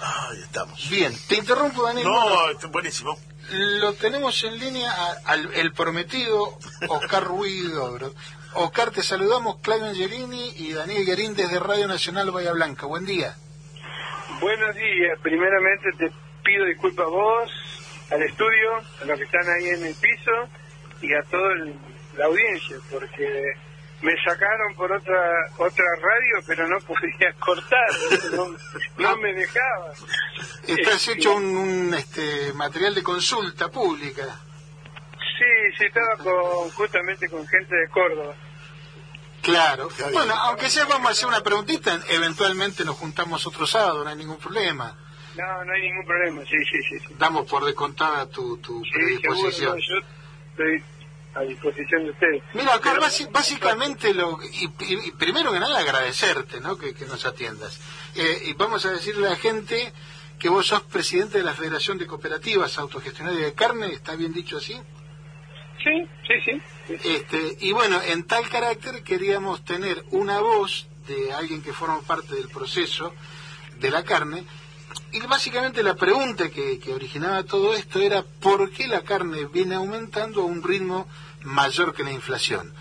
Ahí estamos. Bien, te interrumpo, Daniel. No, está buenísimo. Lo tenemos en línea a- al el prometido Oscar Ruido. Oscar, te saludamos, Claudio Angelini y Daniel Guerín desde Radio Nacional Bahía Blanca. Buen día. Buenos días. Primeramente te pido disculpas a vos, al estudio, a los que están ahí en el piso y a toda el- la audiencia, porque me sacaron por otra otra radio, pero no podía cortar, no, no me dejaba. Estás Eh, hecho un, un, este, material de consulta pública. Sí, sí, estaba con, justamente con gente de Córdoba. Claro. Bueno, aunque sea vamos a hacer una preguntita, eventualmente nos juntamos otro sábado, no hay ningún problema. No, no hay ningún problema, sí, sí, sí. sí. Damos por descontada tu, tu Sí, seguro, predisposición. no, yo estoy a disposición de ustedes. Mira, Oscar, Pero- básicamente, lo, y, y- primero que nada agradecerte ¿no? que, que nos atiendas. Eh, y vamos a decirle a la gente que vos sos presidente de la Federación de Cooperativas Autogestionarias de Carne, ¿está bien dicho así? Sí, sí, sí. sí. Este, y bueno, en tal carácter queríamos tener una voz de alguien que forma parte del proceso de la carne. Y básicamente la pregunta que, originaba todo esto era ¿por qué la carne viene aumentando a un ritmo mayor que la inflación?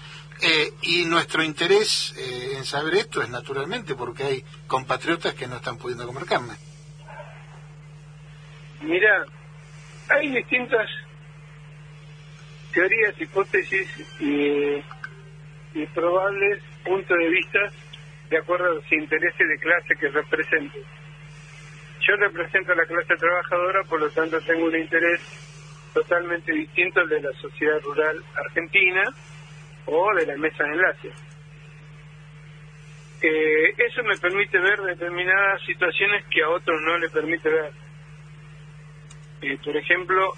Eh, y nuestro interés eh, en saber esto es naturalmente porque hay compatriotas que no están pudiendo comer carne. Mira, hay distintas teorías, hipótesis y, y probables puntos de vista de acuerdo a los intereses de clase que represento. Yo represento a la clase trabajadora, por lo tanto tengo un interés totalmente distinto al de la sociedad rural argentina o de la mesa de enlace. Eh, eso me permite ver determinadas situaciones que a otros no le permite ver. Eh, por ejemplo,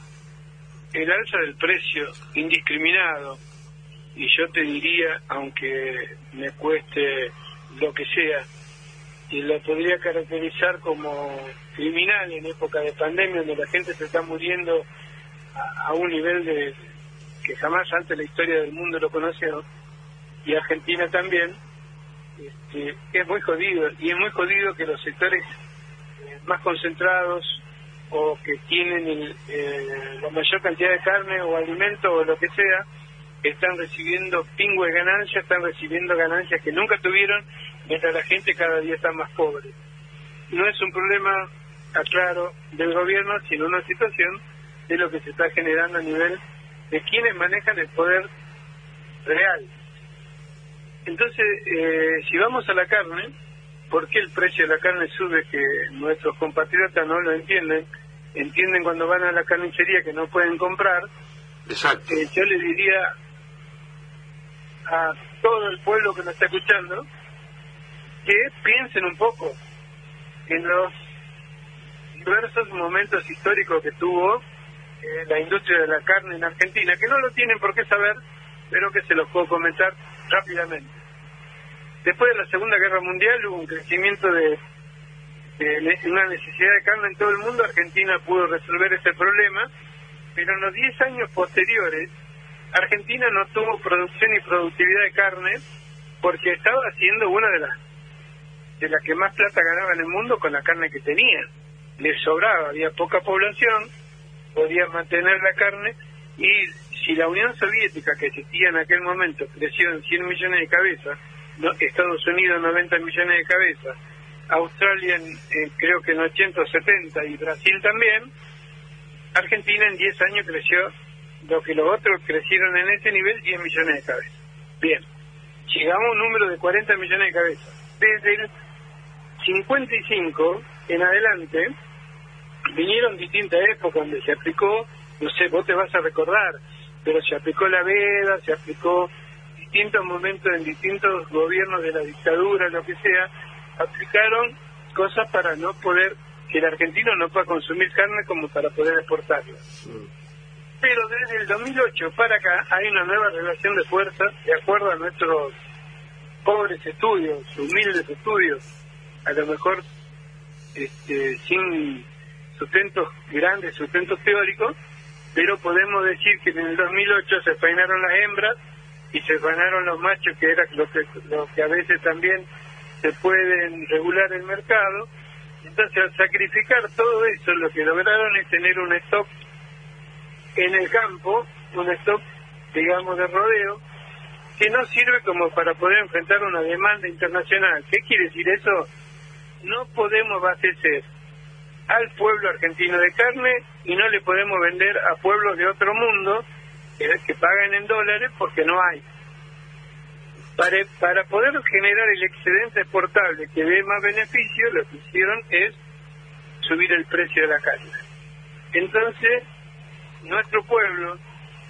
el alza del precio indiscriminado, y yo te diría, aunque me cueste lo que sea, y lo podría caracterizar como criminal en época de pandemia, donde la gente se está muriendo a, un nivel de que jamás antes la historia del mundo lo conoció, y Argentina también, este, es muy jodido, y es muy jodido que los sectores eh, más concentrados o que tienen el, eh, la mayor cantidad de carne o alimento o lo que sea, están recibiendo pingüe ganancias, están recibiendo ganancias que nunca tuvieron, mientras la gente cada día está más pobre. No es un problema, aclaro, del gobierno, sino una situación de lo que se está generando a nivel de quienes manejan el poder real. Entonces, eh, si vamos a la carne, ¿por qué el precio de la carne sube que nuestros compatriotas no lo entienden? Entienden cuando van a la carnicería que no pueden comprar. Exacto. Eh, yo le diría a todo el pueblo que nos está escuchando que piensen un poco en los diversos momentos históricos que tuvo eh, la industria de la carne en Argentina, que no lo tienen por qué saber, pero que se los puedo comentar rápidamente. Después de la Segunda Guerra Mundial hubo un crecimiento de, de una necesidad de carne en todo el mundo. Argentina pudo resolver ese problema, pero en los 10 años posteriores, Argentina no tuvo producción y productividad de carne porque estaba haciendo una de las de las que más plata ganaba en el mundo con la carne que tenía. Le sobraba, había poca población, podía mantener la carne y si la Unión Soviética que existía en aquel momento creció en 100 millones de cabezas, Estados Unidos 90 millones de cabezas, Australia en creo que en 80 o 70 y Brasil también, Argentina en 10 años creció lo que los otros crecieron en ese nivel 10 millones de cabezas. Bien, llegamos a un número de 40 millones de cabezas. Desde el 55 en adelante vinieron distintas épocas donde se aplicó, no sé, vos te vas a recordar, pero se aplicó la veda, se aplicó distintos momentos en distintos gobiernos de la dictadura, lo que sea, aplicaron cosas para no poder, que el argentino no pueda consumir carne como para poder exportarla. Pero desde el 2008 para acá hay una nueva relación de fuerzas, de acuerdo a nuestros pobres estudios, humildes estudios, a lo mejor este, sin sustentos grandes, sustentos teóricos, pero podemos decir que en el 2008 se fainaron las hembras y se fainaron los machos, que era lo que, lo que a veces también se pueden regular el mercado. Entonces, al sacrificar todo eso, lo que lograron es tener un stock en el campo, un stock, digamos, de rodeo, que no sirve como para poder enfrentar una demanda internacional. ¿Qué quiere decir eso? No podemos abastecer al pueblo argentino de carne y no le podemos vender a pueblos de otro mundo que, pagan en dólares porque no hay. Para, para poder generar el excedente exportable que dé más beneficio, lo que hicieron es subir el precio de la carne. Entonces, nuestro pueblo,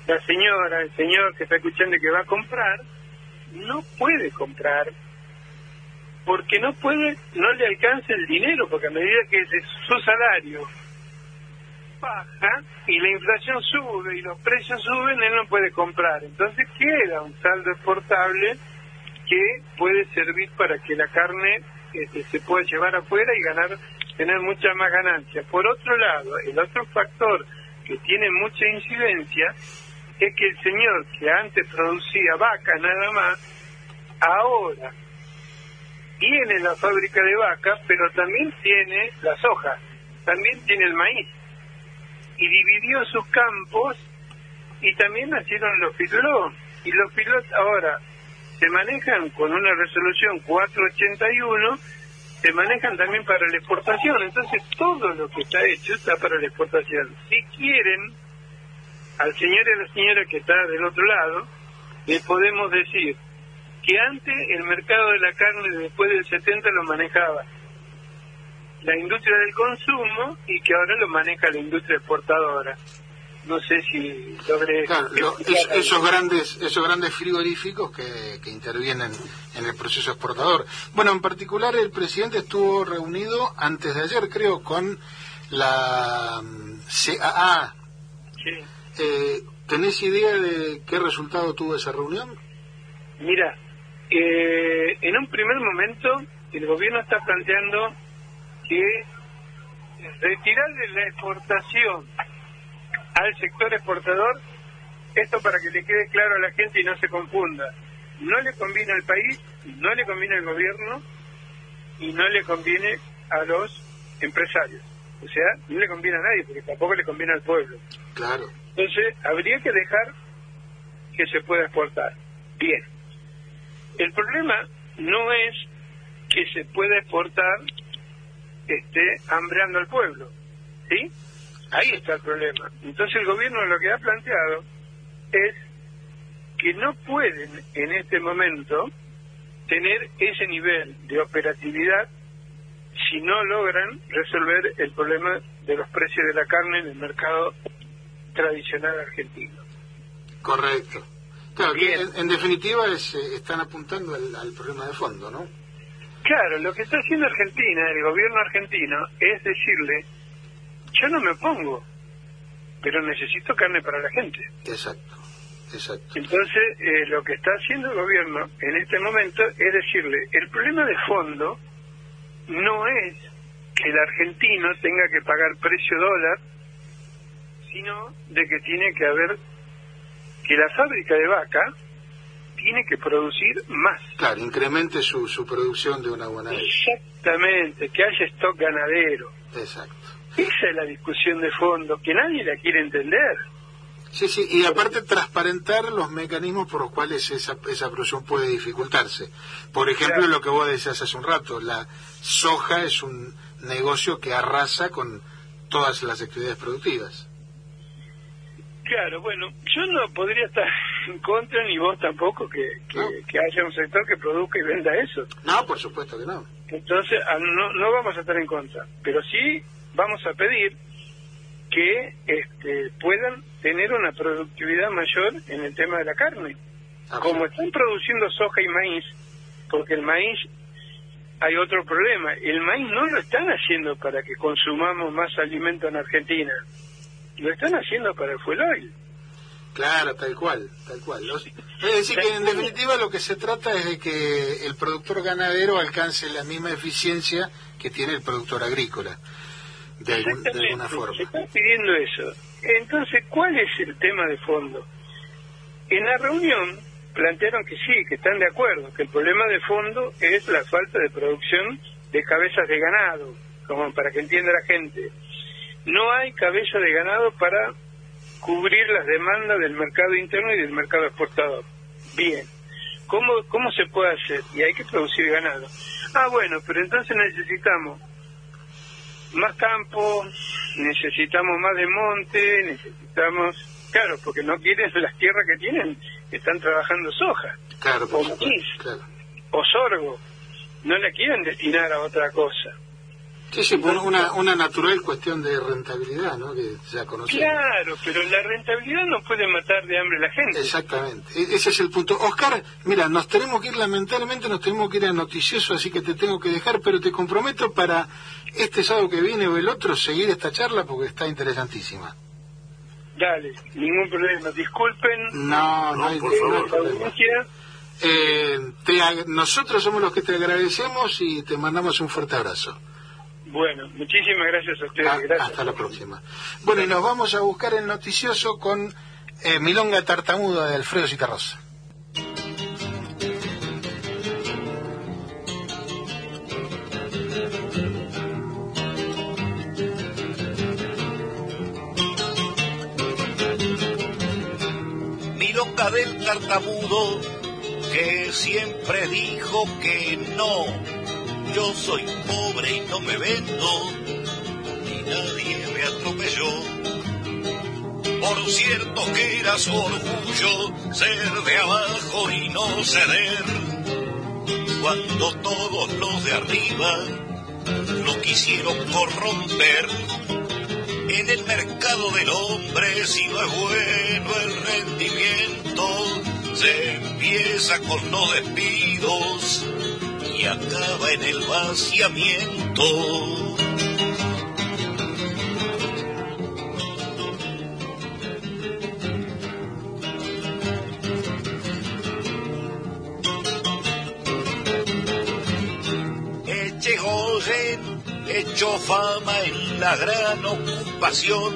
la señora, el señor que está escuchando que va a comprar, no puede comprar porque no puede, no le alcanza el dinero, porque a medida que su salario baja y la inflación sube y los precios suben, él no puede comprar. Entonces queda un saldo exportable que puede servir para que la carne este, se pueda llevar afuera y ganar, tener mucha más ganancia. Por otro lado, el otro factor que tiene mucha incidencia es que el señor que antes producía vaca nada más, ahora tiene la fábrica de vaca, pero también tiene la soja, también tiene el maíz. Y dividió sus campos y también nacieron los filó. Y los filós ahora se manejan con una resolución 481, se manejan también para la exportación. Entonces todo lo que está hecho está para la exportación. Si quieren, al señor y a la señora que está del otro lado, le podemos decir que antes el mercado de la carne después del 70 lo manejaba la industria del consumo y que ahora lo maneja la industria exportadora. No sé si logré... Claro, lo- es- esos grandes esos grandes frigoríficos que, que intervienen en el proceso exportador. Bueno, en particular el presidente estuvo reunido antes de ayer, creo, con la mm, CAA. Sí. Eh, ¿Tenés idea de qué resultado tuvo esa reunión? Mira, eh, en un primer momento el gobierno está planteando que retirarle la exportación al sector exportador, esto para que le quede claro a la gente y no se confunda, no le conviene al país, no le conviene al gobierno y no le conviene a los empresarios. O sea, no le conviene a nadie porque tampoco le conviene al pueblo. Claro. Entonces, habría que dejar que se pueda exportar. Bien. El problema no es que se pueda exportar este, hambreando al pueblo. ¿Sí? Ahí está el problema. Entonces, el gobierno lo que ha planteado es que no pueden en este momento tener ese nivel de operatividad si no logran resolver el problema de los precios de la carne en el mercado tradicional argentino. Correcto. Claro, que en, en definitiva es, eh, están apuntando al, al problema de fondo, ¿no? Claro, lo que está haciendo Argentina, el gobierno argentino, es decirle, yo no me opongo, pero necesito carne para la gente. Exacto, exacto. Entonces, eh, lo que está haciendo el gobierno en este momento es decirle, el problema de fondo no es que el argentino tenga que pagar precio dólar, sino de que tiene que haber, que la fábrica de vaca tiene que producir más. Claro, incremente su, su producción de una buena vez. Exactamente, que haya stock ganadero. Exacto. Esa es la discusión de fondo, que nadie la quiere entender. Sí, sí, y aparte transparentar los mecanismos por los cuales esa, esa producción puede dificultarse. Por ejemplo, Claro. lo que vos decías hace un rato, la soja es un negocio que arrasa con todas las actividades productivas. Claro, bueno, yo no podría estar en contra, ni vos tampoco, que, que, No. que haya un sector que produzca y venda eso. No, por supuesto que no. Entonces, ah, no, no vamos a estar en contra, pero sí vamos a pedir que este, puedan tener una productividad mayor en el tema de la carne. Como están produciendo soja y maíz, porque el maíz hay otro problema, el maíz no lo están haciendo para que consumamos más alimento en Argentina, lo están haciendo para el fuel oil. Claro, tal cual, tal cual. Es decir, que en definitiva lo que se trata es de que el productor ganadero alcance la misma eficiencia que tiene el productor agrícola. de, algún- de alguna forma. se está pidiendo eso. Entonces, ¿cuál es el tema de fondo? En la reunión plantearon que sí, que están de acuerdo, que el problema de fondo es la falta de producción de cabezas de ganado, como para que entienda la gente. No hay cabeza de ganado para cubrir las demandas del mercado interno y del mercado exportador. Bien. ¿Cómo, ¿Cómo se puede hacer? Y hay que producir ganado. Ah, bueno, pero entonces necesitamos más campo, necesitamos más de monte, necesitamos... Claro, porque no quieren las tierras que tienen, están trabajando soja Claro, o maíz claro. o sorgo, no la quieren destinar a otra cosa. Sí, sí, por una, una natural cuestión de rentabilidad, ¿no? Que ya conocemos. Claro, pero la rentabilidad no puede matar de hambre a la gente. Exactamente, E- ese es el punto. Oscar, mira, nos tenemos que ir, lamentablemente nos tenemos que ir a noticioso, así que te tengo que dejar, pero te comprometo para este sábado que viene o el otro seguir esta charla porque está interesantísima. Dale, ningún problema. Disculpen No, no, No, hay, por favor. audiencia. Eh, te nosotros somos los que te agradecemos y te mandamos un fuerte abrazo. Bueno, muchísimas gracias a ustedes. Ah, gracias. hasta la próxima. Bueno, y nos vamos a buscar el noticioso con eh, Milonga Tartamuda de Alfredo Citarrosa. milonga del tartamudo que siempre dijo que no. Yo soy pobre y no me vendo, y nadie me atropelló. Por cierto que era su orgullo ser de abajo y no ceder. Cuando todos los de arriba lo quisieron corromper. En el mercado del hombre, si no es bueno el rendimiento, se empieza con los despidos acaba en el vaciamiento. Echegoyen echó fama en la gran ocupación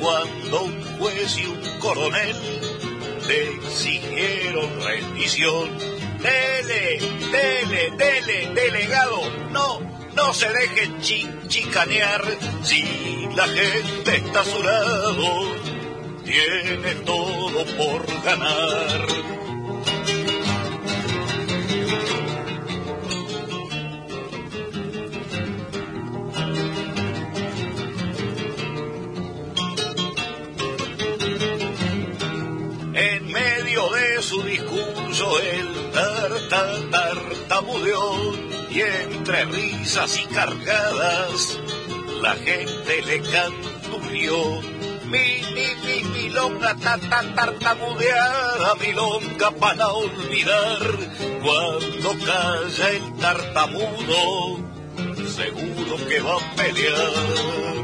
cuando un juez y un coronel le exigieron rendición. Dele, dele, dele, delegado, no, no se deje chi- chicanear si la gente está a su lado, tiene todo por ganar. Y entre risas y cargadas la gente le canturrió. Mi, mi, mi, milonga ta, ta, tartamudeada, milonga para olvidar. Cuando calla el tartamudo, seguro que va a pelear.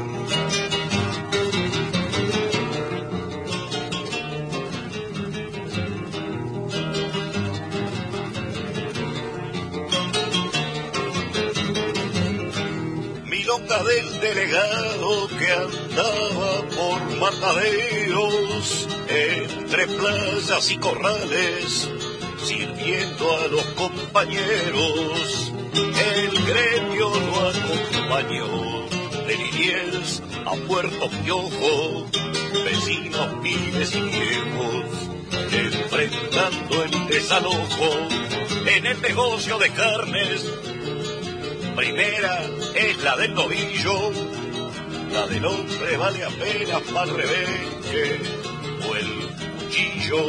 Del delegado que andaba por mataderos entre playas y corrales sirviendo a los compañeros. El gremio lo acompañó de Liniers a Puerto Piojo, vecinos, pibes y viejos, enfrentando el desalojo en el negocio de carnes Primera es la del novillo, la del hombre vale apenas para rebenque o el cuchillo.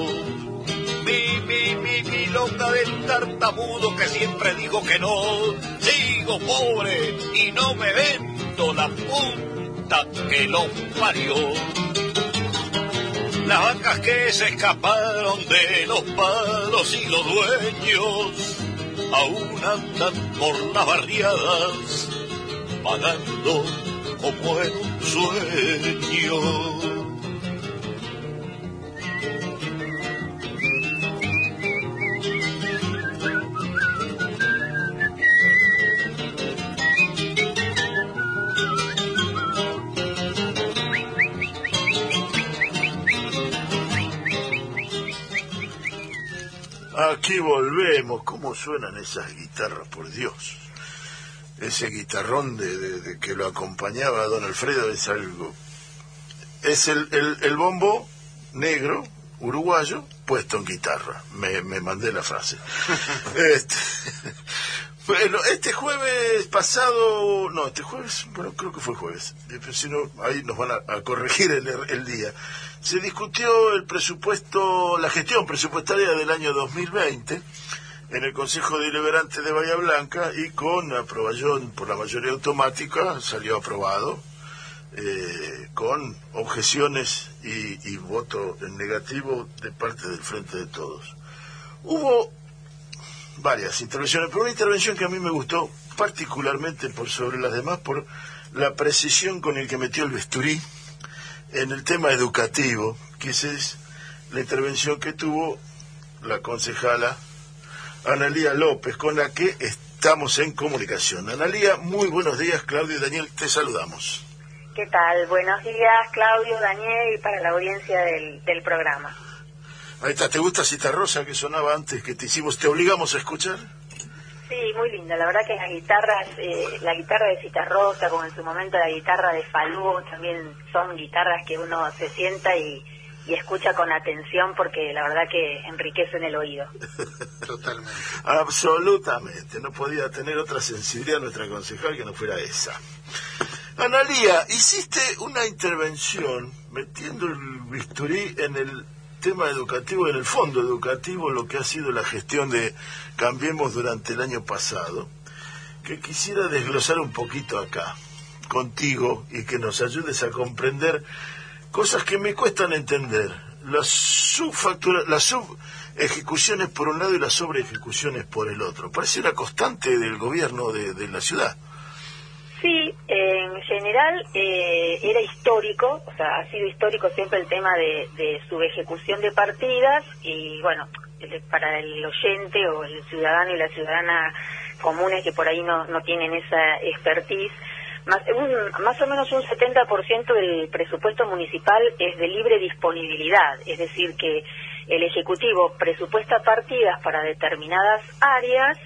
Mi, mi, mi, mi loca del tartamudo que siempre digo que no, sigo pobre y no me vendo la puta que lo parió. Las vacas que se escaparon de los palos y los dueños aún andan por las barriadas, pagando como en un sueño. Aquí volvemos. ¿Cómo suenan esas guitarras, por Dios? Ese guitarrón de, de- de que lo acompañaba a don Alfredo es algo. Es el, el, el bombo negro, uruguayo, puesto en guitarra. Me, me mandé la frase. Este, bueno, este jueves pasado, no, este jueves, bueno, creo que fue jueves, eh, si no, ahí nos van a, corregir el, el día. Se discutió el presupuesto, la gestión presupuestaria del año 2020 en el Consejo Deliberante de Bahía Blanca y con aprobación por la mayoría automática salió aprobado eh, con objeciones y, y voto en negativo de parte del Frente de Todos. Hubo varias intervenciones, pero una intervención que a mí me gustó particularmente por sobre las demás por la precisión con el que metió el bisturí en el tema educativo, que es la intervención que tuvo la concejala Analía López, con la que estamos en comunicación. Analía, muy buenos días, Claudio y Daniel, te saludamos. ¿Qué tal? Buenos días, Claudio, Daniel, y para la audiencia del, del programa. Ahí está, ¿te gusta Cita Rosa que sonaba antes que te hicimos? ¿Te obligamos a escuchar? Sí, muy linda. La verdad que las guitarras, eh, la guitarra de Citarrosa, como en su momento la guitarra de Falú, también son guitarras que uno se sienta y, y escucha con atención porque la verdad que enriquecen el oído. Totalmente. Absolutamente, no podía tener otra sensibilidad nuestra concejal que no fuera esa. Analía, hiciste una intervención metiendo el bisturí en el tema educativo, en el fondo educativo, lo que ha sido la gestión de Cambiemos durante el año pasado, que quisiera desglosar un poquito acá, contigo, y que nos ayudes a comprender cosas que me cuestan entender. Las subfactura, las subejecuciones por un lado y las sobreejecuciones por el otro. Parece una constante del gobierno de, de la ciudad. Sí, en general eh, era histórico, o sea, ha sido histórico siempre el tema de, de su ejecución de partidas y bueno, para el oyente o el ciudadano y la ciudadana comunes que por ahí no, no tienen esa expertise, más, un- más o menos un 70% del presupuesto municipal es de libre disponibilidad, es decir, que el Ejecutivo presupuesta partidas para determinadas áreas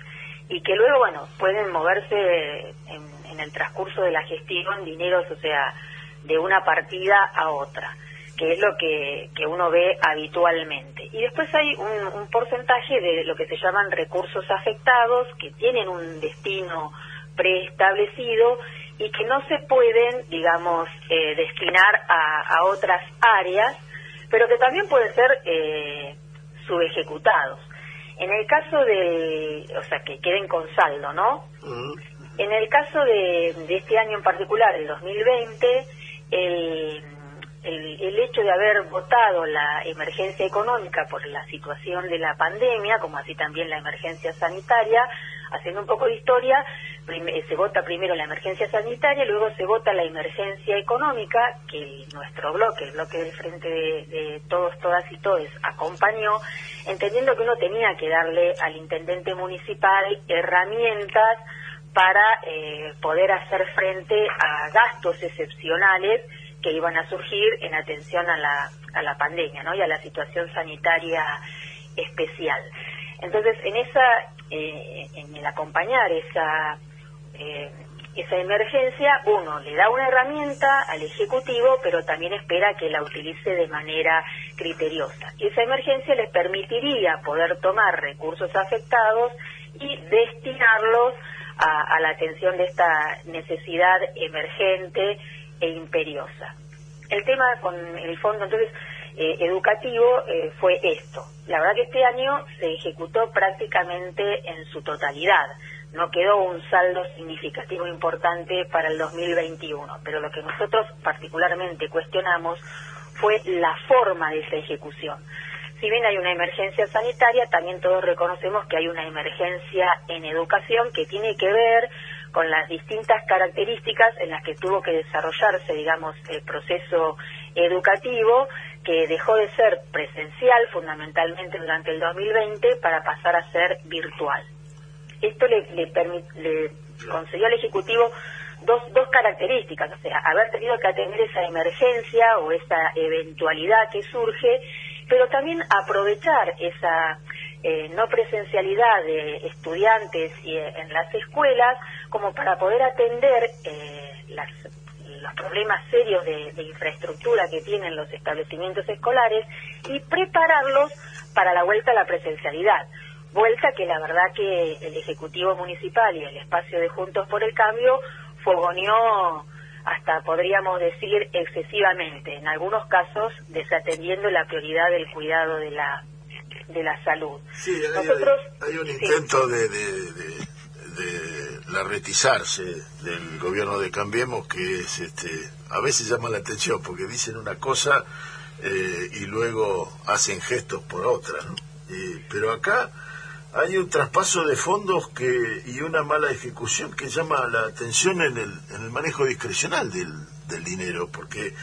y que luego, bueno, pueden moverse en, en el transcurso de la gestión dineros, o sea, de una partida a otra, que es lo que, que uno ve habitualmente. Y después hay un, un porcentaje de lo que se llaman recursos afectados, que tienen un destino preestablecido y que no se pueden, digamos, eh, destinar a, a otras áreas, pero que también pueden ser eh, subejecutados. En el caso de, o sea, que queden con saldo, ¿no? En el caso de, este año en particular, el 2020, el, el, el hecho de haber votado la emergencia económica por la situación de la pandemia, como así también la emergencia sanitaria, haciendo un poco de historia, eh, se vota primero la emergencia sanitaria, luego se vota la emergencia económica, que nuestro bloque, el bloque del Frente de, de Todos, Todas y Todes, acompañó, entendiendo que uno tenía que darle al intendente municipal herramientas para eh, poder hacer frente a gastos excepcionales que iban a surgir en atención a la, a la pandemia ¿no? y a la situación sanitaria especial. Entonces, en esa, eh, en el acompañar esa, eh, esa emergencia, uno le da una herramienta al Ejecutivo, pero también espera que la utilice de manera criteriosa. Y esa emergencia les permitiría poder tomar recursos afectados y destinarlos a, a la atención de esta necesidad emergente e imperiosa. El tema con el fondo entonces eh, educativo eh, fue esto. La verdad que este año se ejecutó prácticamente en su totalidad. No quedó un saldo significativo importante para el 2021, pero lo que nosotros particularmente cuestionamos fue la forma de esa ejecución. Si bien hay una emergencia sanitaria, también todos reconocemos que hay una emergencia en educación que tiene que ver con las distintas características en las que tuvo que desarrollarse, digamos, el proceso educativo, que dejó de ser presencial fundamentalmente durante el 2020 para pasar a ser virtual. Esto le, le, le concedió al Ejecutivo dos, dos características, o sea, haber tenido que atender esa emergencia o esa eventualidad que surge, pero también aprovechar esa eh, no presencialidad de estudiantes y, eh, en las escuelas como para poder atender eh, las, los problemas serios de, de infraestructura que tienen los establecimientos escolares y prepararlos para la vuelta a la presencialidad. Vuelta que la verdad que el Ejecutivo Municipal y el espacio de Juntos por el Cambio fogoneó hasta podríamos decir excesivamente, en algunos casos desatendiendo la prioridad del cuidado de la de la salud. Sí, hay, Nosotros- hay- hay un sí. intento de, de, de, de larretizarse del gobierno de Cambiemos que es, este, a veces llama la atención porque dicen una cosa eh, y luego hacen gestos por otra. ¿no? Eh, pero acá hay un traspaso de fondos que y una mala ejecución que llama la atención en el, en el manejo discrecional del, del dinero, porque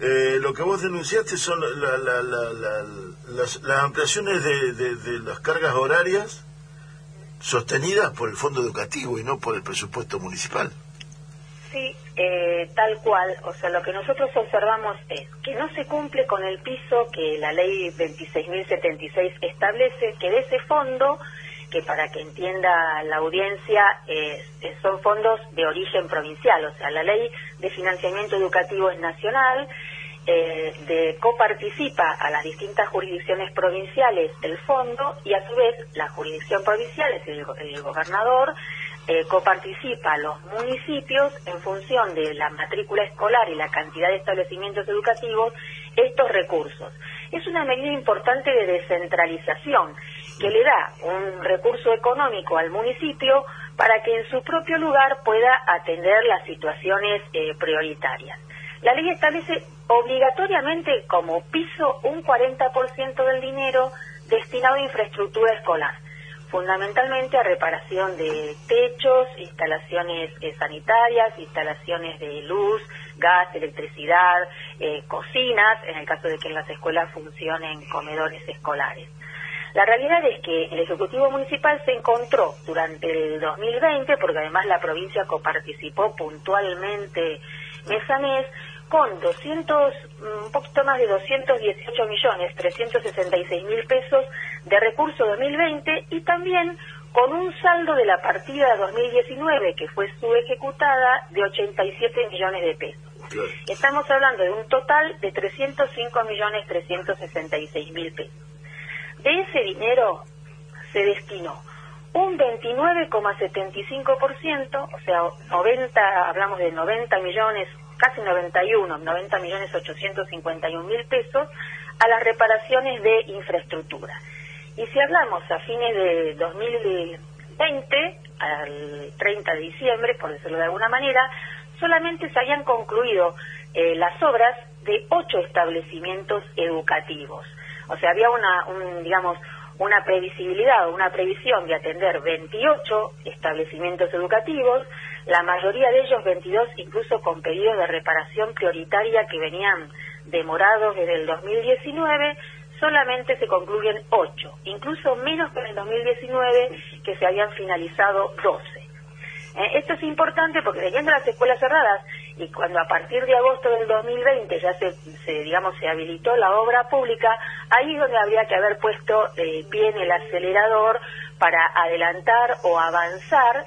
eh, lo que vos denunciaste son la- la- la- la- las, las ampliaciones de- de las cargas horarias sostenidas por el fondo educativo y no por el presupuesto municipal. Sí, eh, tal cual. O sea, lo que nosotros observamos es que no se cumple con el piso que la ley 26.076 establece, que de ese fondo, que para que entienda la audiencia, eh, son fondos de origen provincial. O sea, la ley de financiamiento educativo es nacional, eh, de coparticipa a las distintas jurisdicciones provinciales el fondo y a su vez la jurisdicción provincial, es go- el gobernador, eh, coparticipa a los municipios en función de la matrícula escolar y la cantidad de establecimientos educativos estos recursos. Es una medida importante de descentralización que le da un recurso económico al municipio para que en su propio lugar pueda atender las situaciones eh, prioritarias. La ley establece obligatoriamente como piso un 40% del dinero destinado a infraestructura escolar, fundamentalmente a reparación de techos, instalaciones eh, sanitarias, instalaciones de luz, gas, electricidad, eh, cocinas, en el caso de que en las escuelas funcionen comedores escolares. La realidad es que el Ejecutivo Municipal se encontró durante el 2020, porque además la provincia coparticipó puntualmente mes a mes, con 200, mm, un poquito más de 218 millones 366 mil pesos de recursos 2020 y también con un saldo de la partida 2019 que fue subejecutada de 87 millones de pesos. Estamos hablando de un total de 305 millones 366 mil pesos. De ese dinero se destinó un 29,75%, o sea, 90, hablamos de 90 millones, casi 91, 90 millones 851 mil pesos a las reparaciones de infraestructura. Y si hablamos a fines de 2020, al 30 de diciembre, por decirlo de alguna manera, solamente se habían concluido eh, las obras de ocho establecimientos educativos. O sea, había una, un, digamos, una previsibilidad, una previsión de atender 28 establecimientos educativos, la mayoría de ellos 22 incluso con pedidos de reparación prioritaria que venían demorados desde el 2019, solamente se concluyen 8, incluso menos que en el 2019 que se habían finalizado 12. Eh, esto es importante porque teniendo las escuelas cerradas y cuando a partir de agosto del 2020 ya se, se, digamos se habilitó la obra pública, ahí es donde habría que haber puesto eh, pie en el acelerador para adelantar o avanzar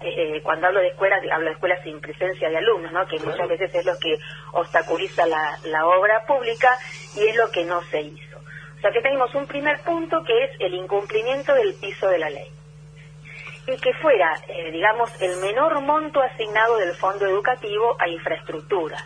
eh, cuando hablo de escuelas, hablo de escuelas sin presencia de alumnos, ¿no? que muchas veces es lo que obstaculiza la, la obra pública y es lo que no se hizo. O sea que tenemos un primer punto que es el incumplimiento del piso de la ley y que fuera, eh, digamos, el menor monto asignado del fondo educativo a infraestructura.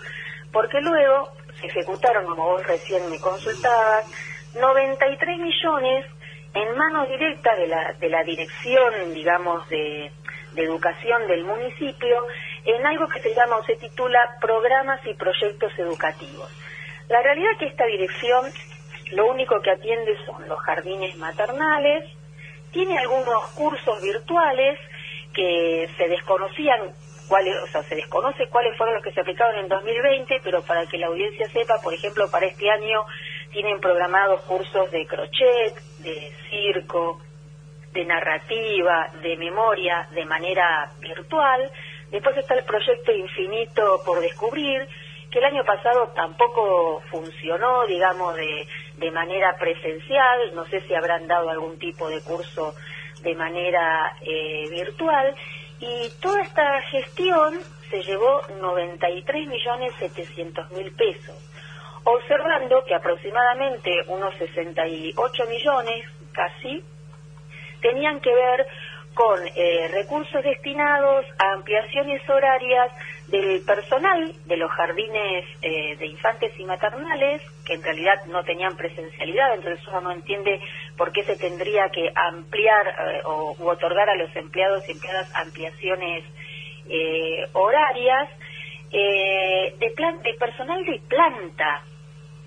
Porque luego se ejecutaron, como vos recién me consultabas, 93 millones en manos directas de la, de la dirección, digamos, de, de educación del municipio, en algo que se llama o se titula programas y proyectos educativos. La realidad es que esta dirección lo único que atiende son los jardines maternales, tiene algunos cursos virtuales que se desconocían cuáles, o sea, se desconoce cuáles fueron los que se aplicaron en 2020, pero para que la audiencia sepa, por ejemplo, para este año tienen programados cursos de crochet, de circo, de narrativa, de memoria, de manera virtual. Después está el proyecto Infinito por descubrir, que el año pasado tampoco funcionó, digamos, de de manera presencial, no sé si habrán dado algún tipo de curso de manera eh, virtual, y toda esta gestión se llevó 93 millones 700 mil pesos, observando que aproximadamente unos 68 millones casi tenían que ver con eh, recursos destinados a ampliaciones horarias del personal de los jardines eh, de infantes y maternales, que en realidad no tenían presencialidad, entonces uno no entiende por qué se tendría que ampliar eh, o u otorgar a los empleados y empleadas ampliaciones horarias, de, plan de personal de planta,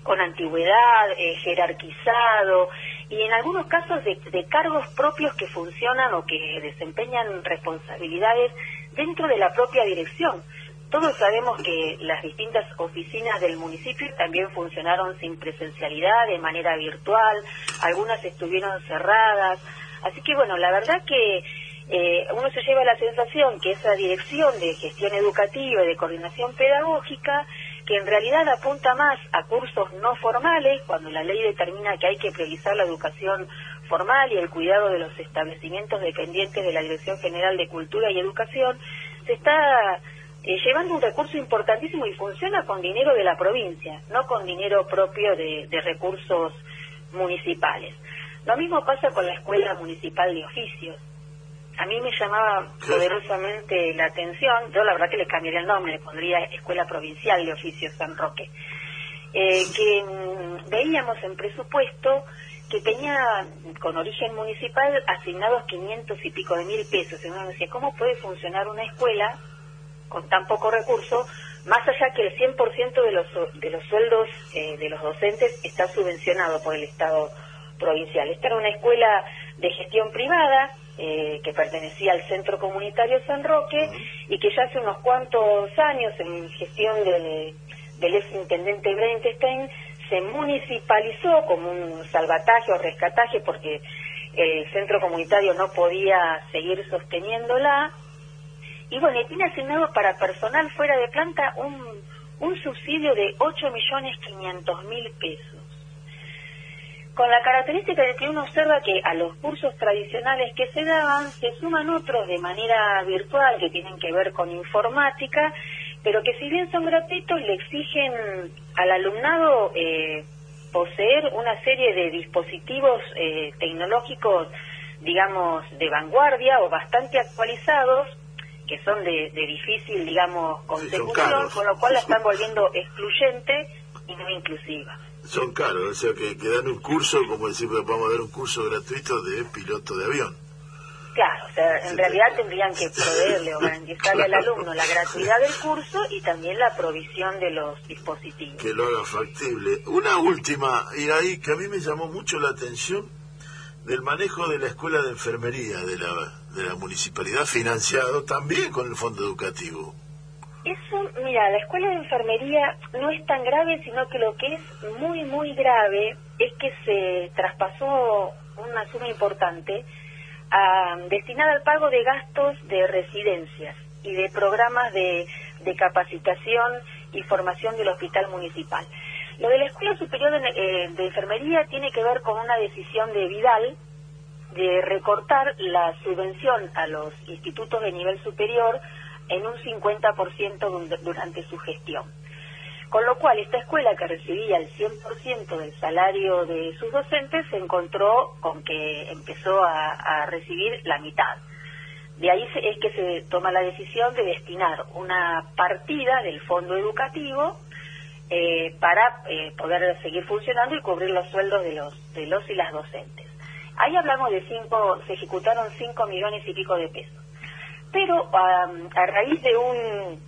con antigüedad, jerarquizado, y en algunos casos de, cargos propios que funcionan o que desempeñan responsabilidades dentro de la propia dirección. Todos sabemos que las distintas oficinas del municipio también funcionaron sin presencialidad, de manera virtual, algunas estuvieron cerradas. Así que bueno, la verdad que eh, uno se lleva la sensación que esa dirección de gestión educativa y de coordinación pedagógica que en realidad apunta más a cursos no formales, cuando la ley determina que hay que priorizar la educación formal y el cuidado de los establecimientos dependientes de la Dirección General de Cultura y Educación, se está llevando un recurso importantísimo y funciona con dinero de la provincia, no con dinero propio de, de recursos municipales. Lo mismo pasa con la Escuela Municipal de Oficios a mí me llamaba poderosamente la atención, yo la verdad que le cambiaría el nombre, le pondría Escuela Provincial de Oficios San Roque, eh, que mm, veíamos en presupuesto que tenía con origen municipal asignados 500 y pico de mil pesos. Y uno decía, ¿cómo puede funcionar una escuela con tan poco recurso, más allá que el 100% de los, de los sueldos eh, de los docentes está subvencionado por el Estado provincial? Esta era una escuela de gestión privada, eh, que pertenecía al Centro Comunitario San Roque y que ya hace unos cuantos años, en gestión del, del ex intendente Brentenstein, se municipalizó como un salvataje o rescataje porque el centro comunitario no podía seguir sosteniéndola. Y bueno, tiene asignado para personal fuera de planta un, un subsidio de 8.500.000 pesos. Con la característica de que uno observa que a los cursos tradicionales que se daban se suman otros de manera virtual que tienen que ver con informática, pero que si bien son gratuitos le exigen al alumnado eh, poseer una serie de dispositivos eh, tecnológicos, digamos, de vanguardia o bastante actualizados, que son de, difícil, digamos, consecución, con lo cual la están volviendo excluyente y no inclusiva son caros, o sea que, dan un curso, como decir, vamos a dar un curso gratuito de piloto de avión. Claro, o sea, en realidad tendrían que proveerle o garantizarle al alumno la gratuidad del curso y también la provisión de los dispositivos. Que lo haga factible. Una última, y ahí que a mí me llamó mucho la atención, del manejo de la escuela de enfermería de la, de la municipalidad, financiado también con el fondo educativo. Eso, mira, la escuela de enfermería no es tan grave, sino que lo que es muy, muy grave es que se traspasó una suma importante a, destinada al pago de gastos de residencias y de programas de, capacitación y formación del hospital municipal. Lo de la Escuela Superior de, eh, de Enfermería tiene que ver con una decisión de Vidal de recortar la subvención a los institutos de nivel superior en un 50% durante su gestión. Con lo cual, esta escuela que recibía el 100% del salario de sus docentes se encontró con que empezó a, recibir la mitad. De ahí es que se toma la decisión de destinar una partida del fondo educativo eh, para eh, poder seguir funcionando y cubrir los sueldos de los, de los y las docentes. Ahí hablamos de cinco, se ejecutaron 5 millones y pico de pesos pero a raíz de un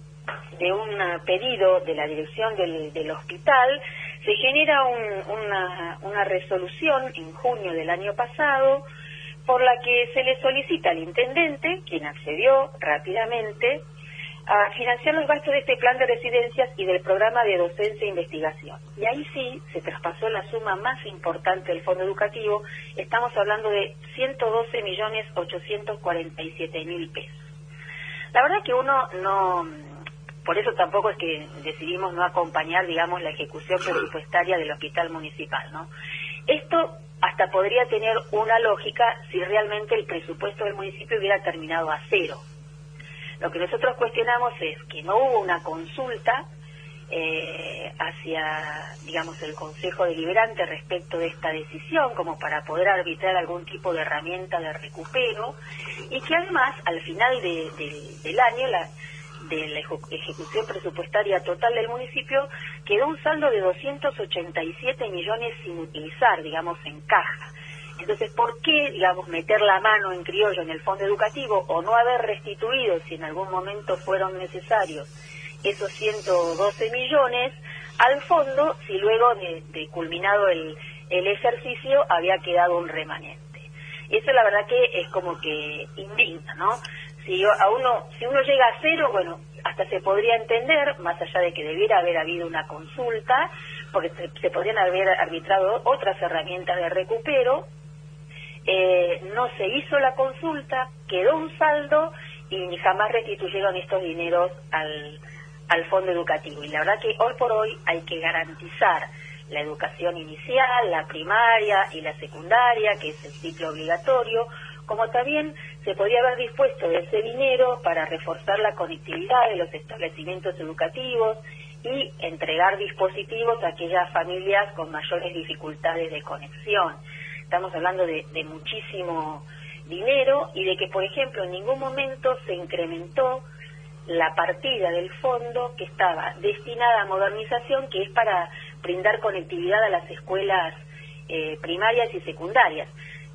de un pedido de la dirección del, del hospital se genera una, una resolución en junio del año pasado por la que se le solicita al intendente, quien accedió rápidamente, a financiar los gastos de este plan de residencias y del programa de docencia e investigación. Y ahí sí se traspasó la suma más importante del fondo educativo, estamos hablando de 112.847.000 pesos. La verdad que uno no por eso tampoco es que decidimos no acompañar, digamos, la ejecución presupuestaria del hospital municipal, ¿no? Esto hasta podría tener una lógica si realmente el presupuesto del municipio hubiera terminado a cero. Lo que nosotros cuestionamos es que no hubo una consulta eh, hacia, digamos, el Consejo Deliberante respecto de esta decisión, como para poder arbitrar algún tipo de herramienta de recupero, y que además, al final del año, la, de la ejecución presupuestaria total del municipio, quedó un saldo de 287 millones sin utilizar, digamos, en caja. Entonces, ¿por qué, digamos, meter la mano en criollo en el fondo educativo o no haber restituido, si en algún momento fueron necesarios, esos 112 millones al fondo, si luego de, culminado el, el ejercicio había quedado un remanente? Eso la verdad que es como que indigna, ¿no? si a uno si uno llega a cero bueno hasta se podría entender más allá de que debiera haber habido una consulta porque se, podrían haber arbitrado otras herramientas de recupero eh, no se hizo la consulta quedó un saldo y jamás restituyeron estos dineros al, al fondo educativo y la verdad que hoy por hoy hay que garantizar la educación inicial, la primaria y la secundaria, que es el ciclo obligatorio, como también se podía haber dispuesto de ese dinero para reforzar la conectividad de los establecimientos educativos y entregar dispositivos a aquellas familias con mayores dificultades de conexión. Estamos hablando de, muchísimo dinero y de que, por ejemplo, en ningún momento se incrementó la partida del fondo que estaba destinada a modernización, que es para brindar conectividad a las escuelas eh, primarias y secundarias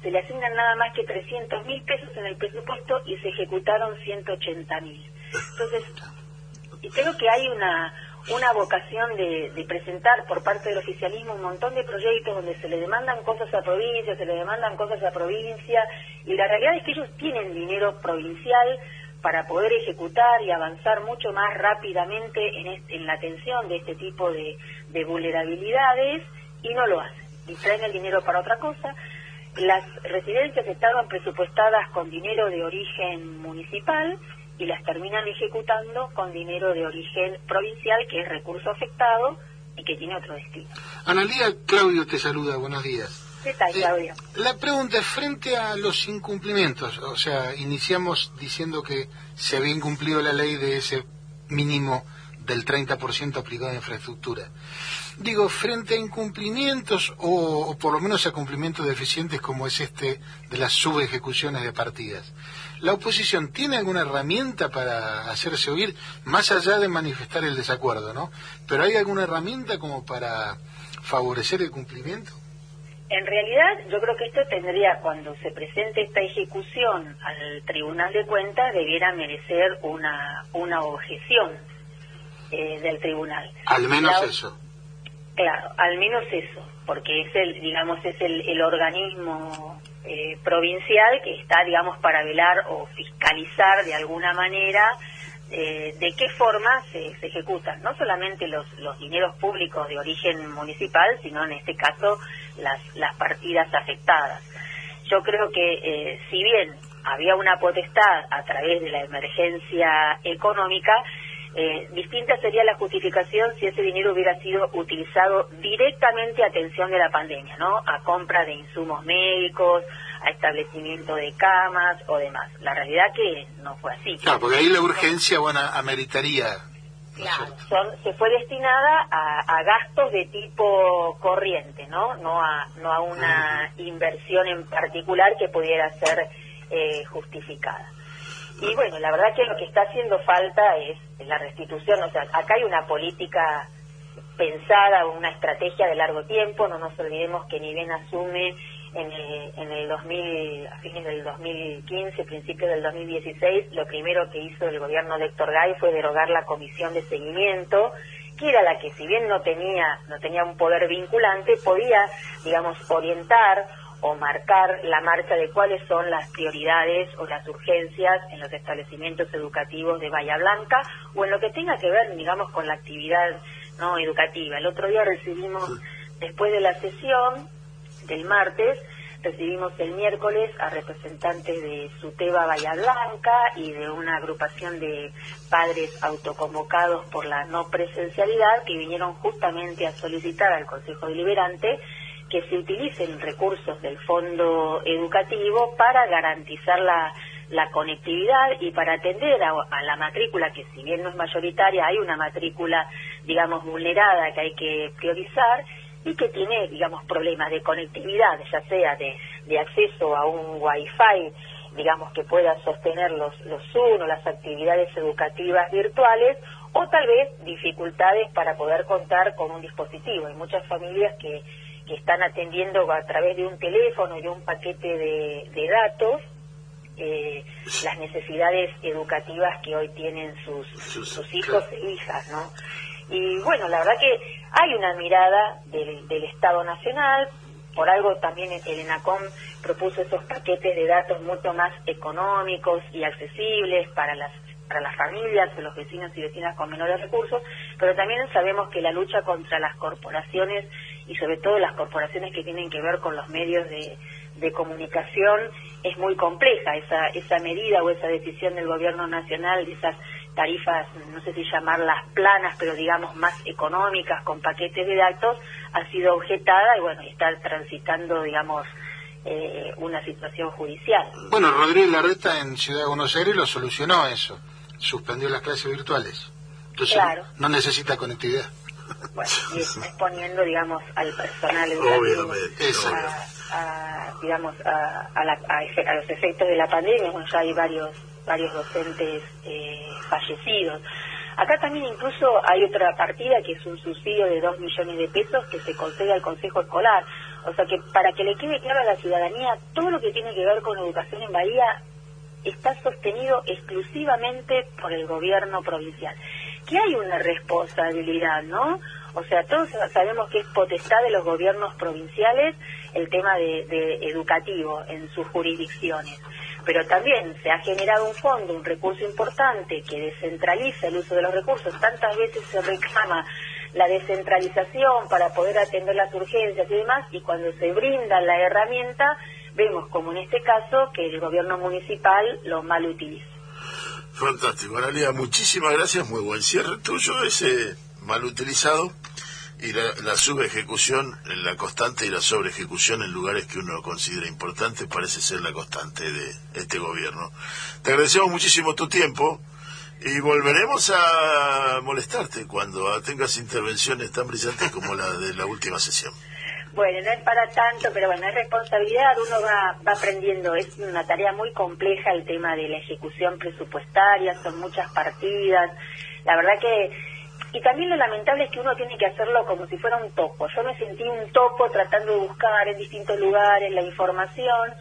se le asignan nada más que 300 mil pesos en el presupuesto y se ejecutaron 180 mil. Entonces, creo que hay una, una vocación de, presentar por parte del oficialismo un montón de proyectos donde se le demandan cosas a provincia, se le demandan cosas a provincia, y la realidad es que ellos tienen dinero provincial para poder ejecutar y avanzar mucho más rápidamente en, en la atención de este tipo de, de vulnerabilidades y no lo hacen. Y traen el dinero para otra cosa las residencias estaban presupuestadas con dinero de origen municipal y las terminan ejecutando con dinero de origen provincial, que es recurso afectado y que tiene otro destino. Analía, Claudio te saluda, buenos días. ¿Qué tal, eh, Claudio? la pregunta es, frente a los incumplimientos, o sea, iniciamos diciendo que se había incumplido la ley de ese mínimo del 30% aplicado a infraestructura. Digo, frente a incumplimientos o, por lo menos a cumplimientos deficientes como es este de las subejecuciones de partidas, ¿la oposición tiene alguna herramienta para hacerse oír, más allá de manifestar el desacuerdo, ¿no? Pero hay alguna herramienta como para favorecer el cumplimiento? En realidad, yo creo que esto tendría, cuando se presente esta ejecución al Tribunal de Cuentas, debiera merecer una, una objeción eh, del Tribunal. Al menos eso. Claro, al menos eso, porque es el, digamos, es el, organismo eh, provincial que está, digamos, para velar o fiscalizar de alguna manera eh, de qué forma se, ejecutan, no solamente los, los dineros públicos de origen municipal, sino en este caso las, las partidas afectadas. Yo creo que eh, si bien había una potestad a través de la emergencia económica, eh, distinta sería la justificación si ese dinero hubiera sido utilizado directamente a atención de la pandemia, ¿no? A compra de insumos médicos, a establecimiento de camas o demás. La realidad que no fue así. Claro, porque ahí la urgencia, bueno, ameritaría. Claro, se fue destinada a, gastos de tipo corriente, ¿no? No a, no a una inversión en particular que pudiera ser eh, justificada. Y bueno, la verdad que lo que está haciendo falta es la restitución, o sea, acá hay una política pensada, una estrategia de largo tiempo, no nos olvidemos que ni bien asume en el, en el 2000, a fines del 2015, principios del 2016, lo primero que hizo el gobierno de Héctor Gay fue derogar la comisión de seguimiento, que era la que si bien no tenía, no tenía un poder vinculante, podía, digamos, orientar o marcar la marcha de cuáles son las prioridades o las urgencias en los establecimientos educativos de Bahía Blanca o en lo que tenga que ver, digamos, con la actividad no educativa. El otro día recibimos, después de la sesión del martes, recibimos el miércoles a representantes de Suteba Bahía Blanca y de una agrupación de padres autoconvocados por la no presencialidad que vinieron justamente a solicitar al Consejo Deliberante que se utilicen recursos del fondo educativo para garantizar la, conectividad y para atender a, a, la matrícula, que si bien no es mayoritaria, hay una matrícula, digamos, vulnerada que hay que priorizar y que tiene, digamos, problemas de conectividad, ya sea de, de acceso a un wifi, digamos, que pueda sostener los, los Zoom o las actividades educativas virtuales, o tal vez dificultades para poder contar con un dispositivo. Hay muchas familias que, que están atendiendo a través de un teléfono y un paquete de, de datos eh, las necesidades educativas que hoy tienen sus, sus hijos e hijas, ¿no? Y bueno, la verdad que hay una mirada del, del Estado Nacional, por algo también el ENACOM propuso esos paquetes de datos mucho más económicos y accesibles para las para las familias, los vecinos y vecinas con menores recursos, pero también sabemos que la lucha contra las corporaciones y sobre todo las corporaciones que tienen que ver con los medios de, de comunicación es muy compleja. Esa, esa medida o esa decisión del gobierno nacional de esas tarifas, no sé si llamarlas planas, pero digamos más económicas, con paquetes de datos, ha sido objetada y bueno, está transitando, digamos, eh, una situación judicial. Bueno, Rodríguez Larreta en Ciudad de Buenos Aires lo solucionó eso, suspendió las clases virtuales. Entonces Claro. no necesita conectividad. Bueno, y exponiendo, digamos, al personal educativo a, a, digamos, a, a, la- a efe- a los efectos de la pandemia. Bueno, ya hay varios, varios docentes eh, fallecidos. Acá también incluso hay otra partida que es un subsidio de 2 millones de pesos que se concede al Consejo Escolar. O sea que para que le quede claro a la ciudadanía, todo lo que tiene que ver con educación en Bahía está sostenido exclusivamente por el gobierno provincial. Que hay una responsabilidad, ¿no? O sea, todos sabemos que es potestad de los gobiernos provinciales el tema de, educativo en sus jurisdicciones. Pero también se ha generado un fondo, un recurso importante que descentraliza el uso de los recursos. Tantas veces se reclama la descentralización para poder atender las urgencias y demás, y cuando se brinda la herramienta, vemos como en este caso que el gobierno municipal lo mal utiliza. Fantástico, Analia, muchísimas gracias, muy buen cierre tuyo, ese mal utilizado y la, la subejecución, la constante y la sobreejecución en lugares que uno considera importantes parece ser la constante de este gobierno. Te agradecemos muchísimo tu tiempo y volveremos a molestarte cuando tengas intervenciones tan brillantes como la de la última sesión. Bueno, no es para tanto, pero bueno, es responsabilidad, uno va, va aprendiendo, es una tarea muy compleja el tema de la ejecución presupuestaria, son muchas partidas, la verdad que, y también lo lamentable es que uno tiene que hacerlo como si fuera un topo, yo me sentí un topo tratando de buscar en distintos lugares la información,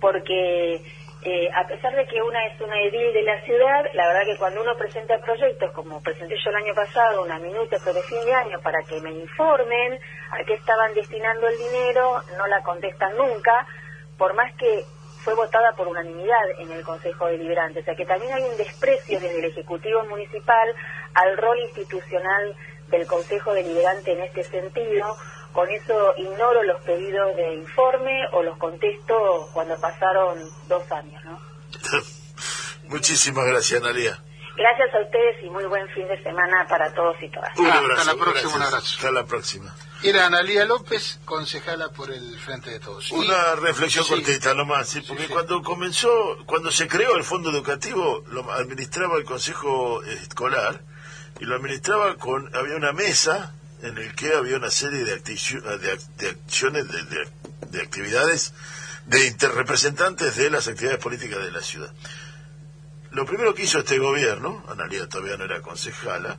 porque eh, a pesar de que una es una edil de la ciudad, la verdad que cuando uno presenta proyectos, como presenté yo el año pasado, una minuta sobre fin de año, para que me informen a qué estaban destinando el dinero, no la contestan nunca, por más que fue votada por unanimidad en el Consejo Deliberante. O sea que también hay un desprecio desde el Ejecutivo Municipal al rol institucional del Consejo Deliberante en este sentido. Con eso ignoro los pedidos de informe o los contesto cuando pasaron dos años, ¿no? Muchísimas gracias, Analia. Gracias a ustedes y muy buen fin de semana para todos y todas. Un abrazo. hasta la próxima, un abrazo. Hasta la próxima. Era Analía López, concejala por el Frente de Todos. Y- Una reflexión Sí. cortita nomás, ¿sí? porque sí. cuando comenzó, cuando se creó el fondo educativo, lo administraba el consejo escolar y lo administraba con, había una mesa en el que había una serie de, de, ac- de acciones, de, de- de actividades de interrepresentantes de las actividades políticas de la ciudad. Lo primero que hizo este gobierno, Analia todavía no era concejala,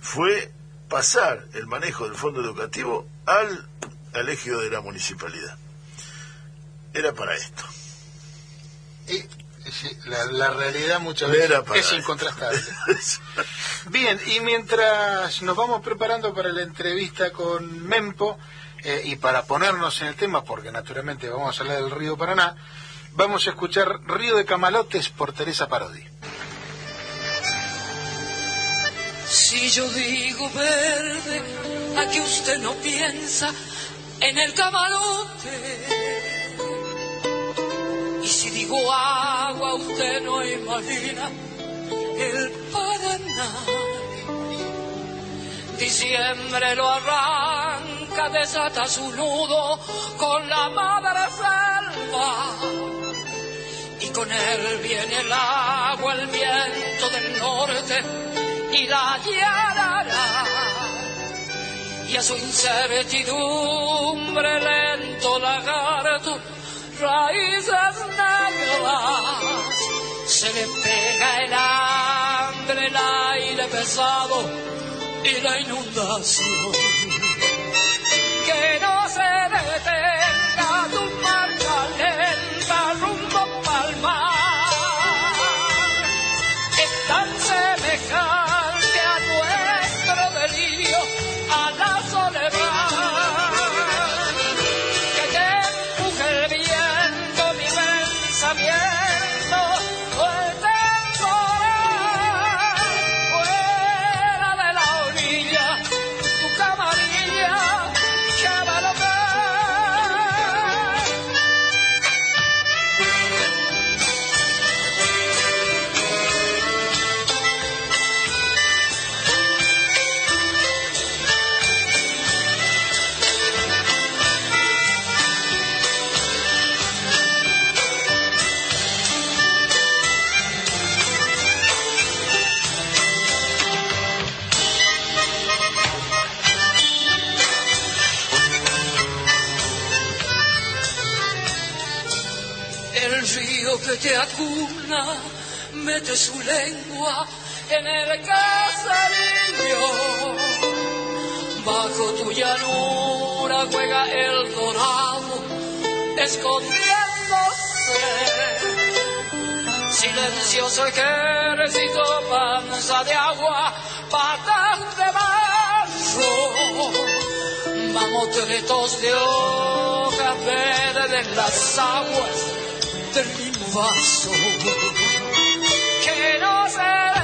fue pasar el manejo del fondo educativo al, ejido de la municipalidad. Era para esto. La, la realidad muchas veces Era para es incontrastable. Bien, y mientras nos vamos preparando para la entrevista con Mempo, eh, y para ponernos en el tema, porque naturalmente vamos a hablar del río Paraná, vamos a escuchar Río de Camalotes por Teresa Parodi. Si yo digo verde, a que usted no piensa en el camarote. Si digo agua, usted no imagina el Paraná. Diciembre lo arranca, desata su nudo con la madre selva. Y con él viene el agua, el viento del norte y la yarara. Y a su incertidumbre lento lagarto, raíces negras, se le pega el hambre, el aire pesado y la inundación. Que no se detenga tu marcha lenta rumbo pa'l mete su lengua en el caserío. Bajo tu llanura juega el dorado, escondiéndose. Silencioso ejército, panza de agua, patas de barro mamotretos de hoja verde en las aguas del vaso. Que no se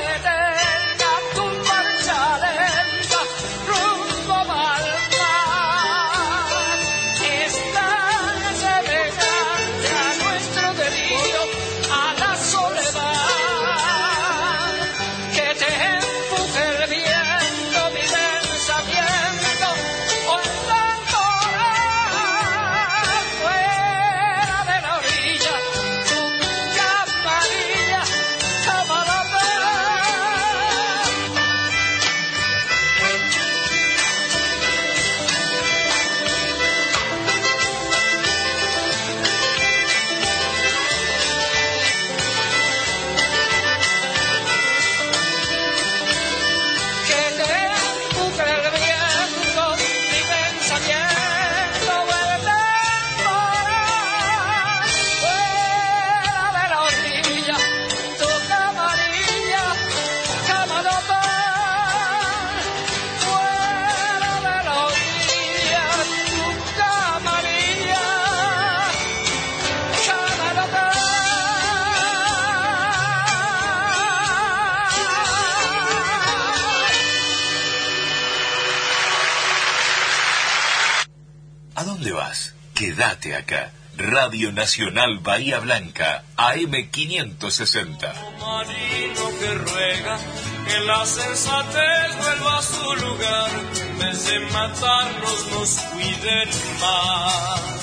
Radio Nacional Bahía Blanca, AM560. marino que ruega que la sensatez vuelva a su lugar, en vez de matarnos nos cuiden más.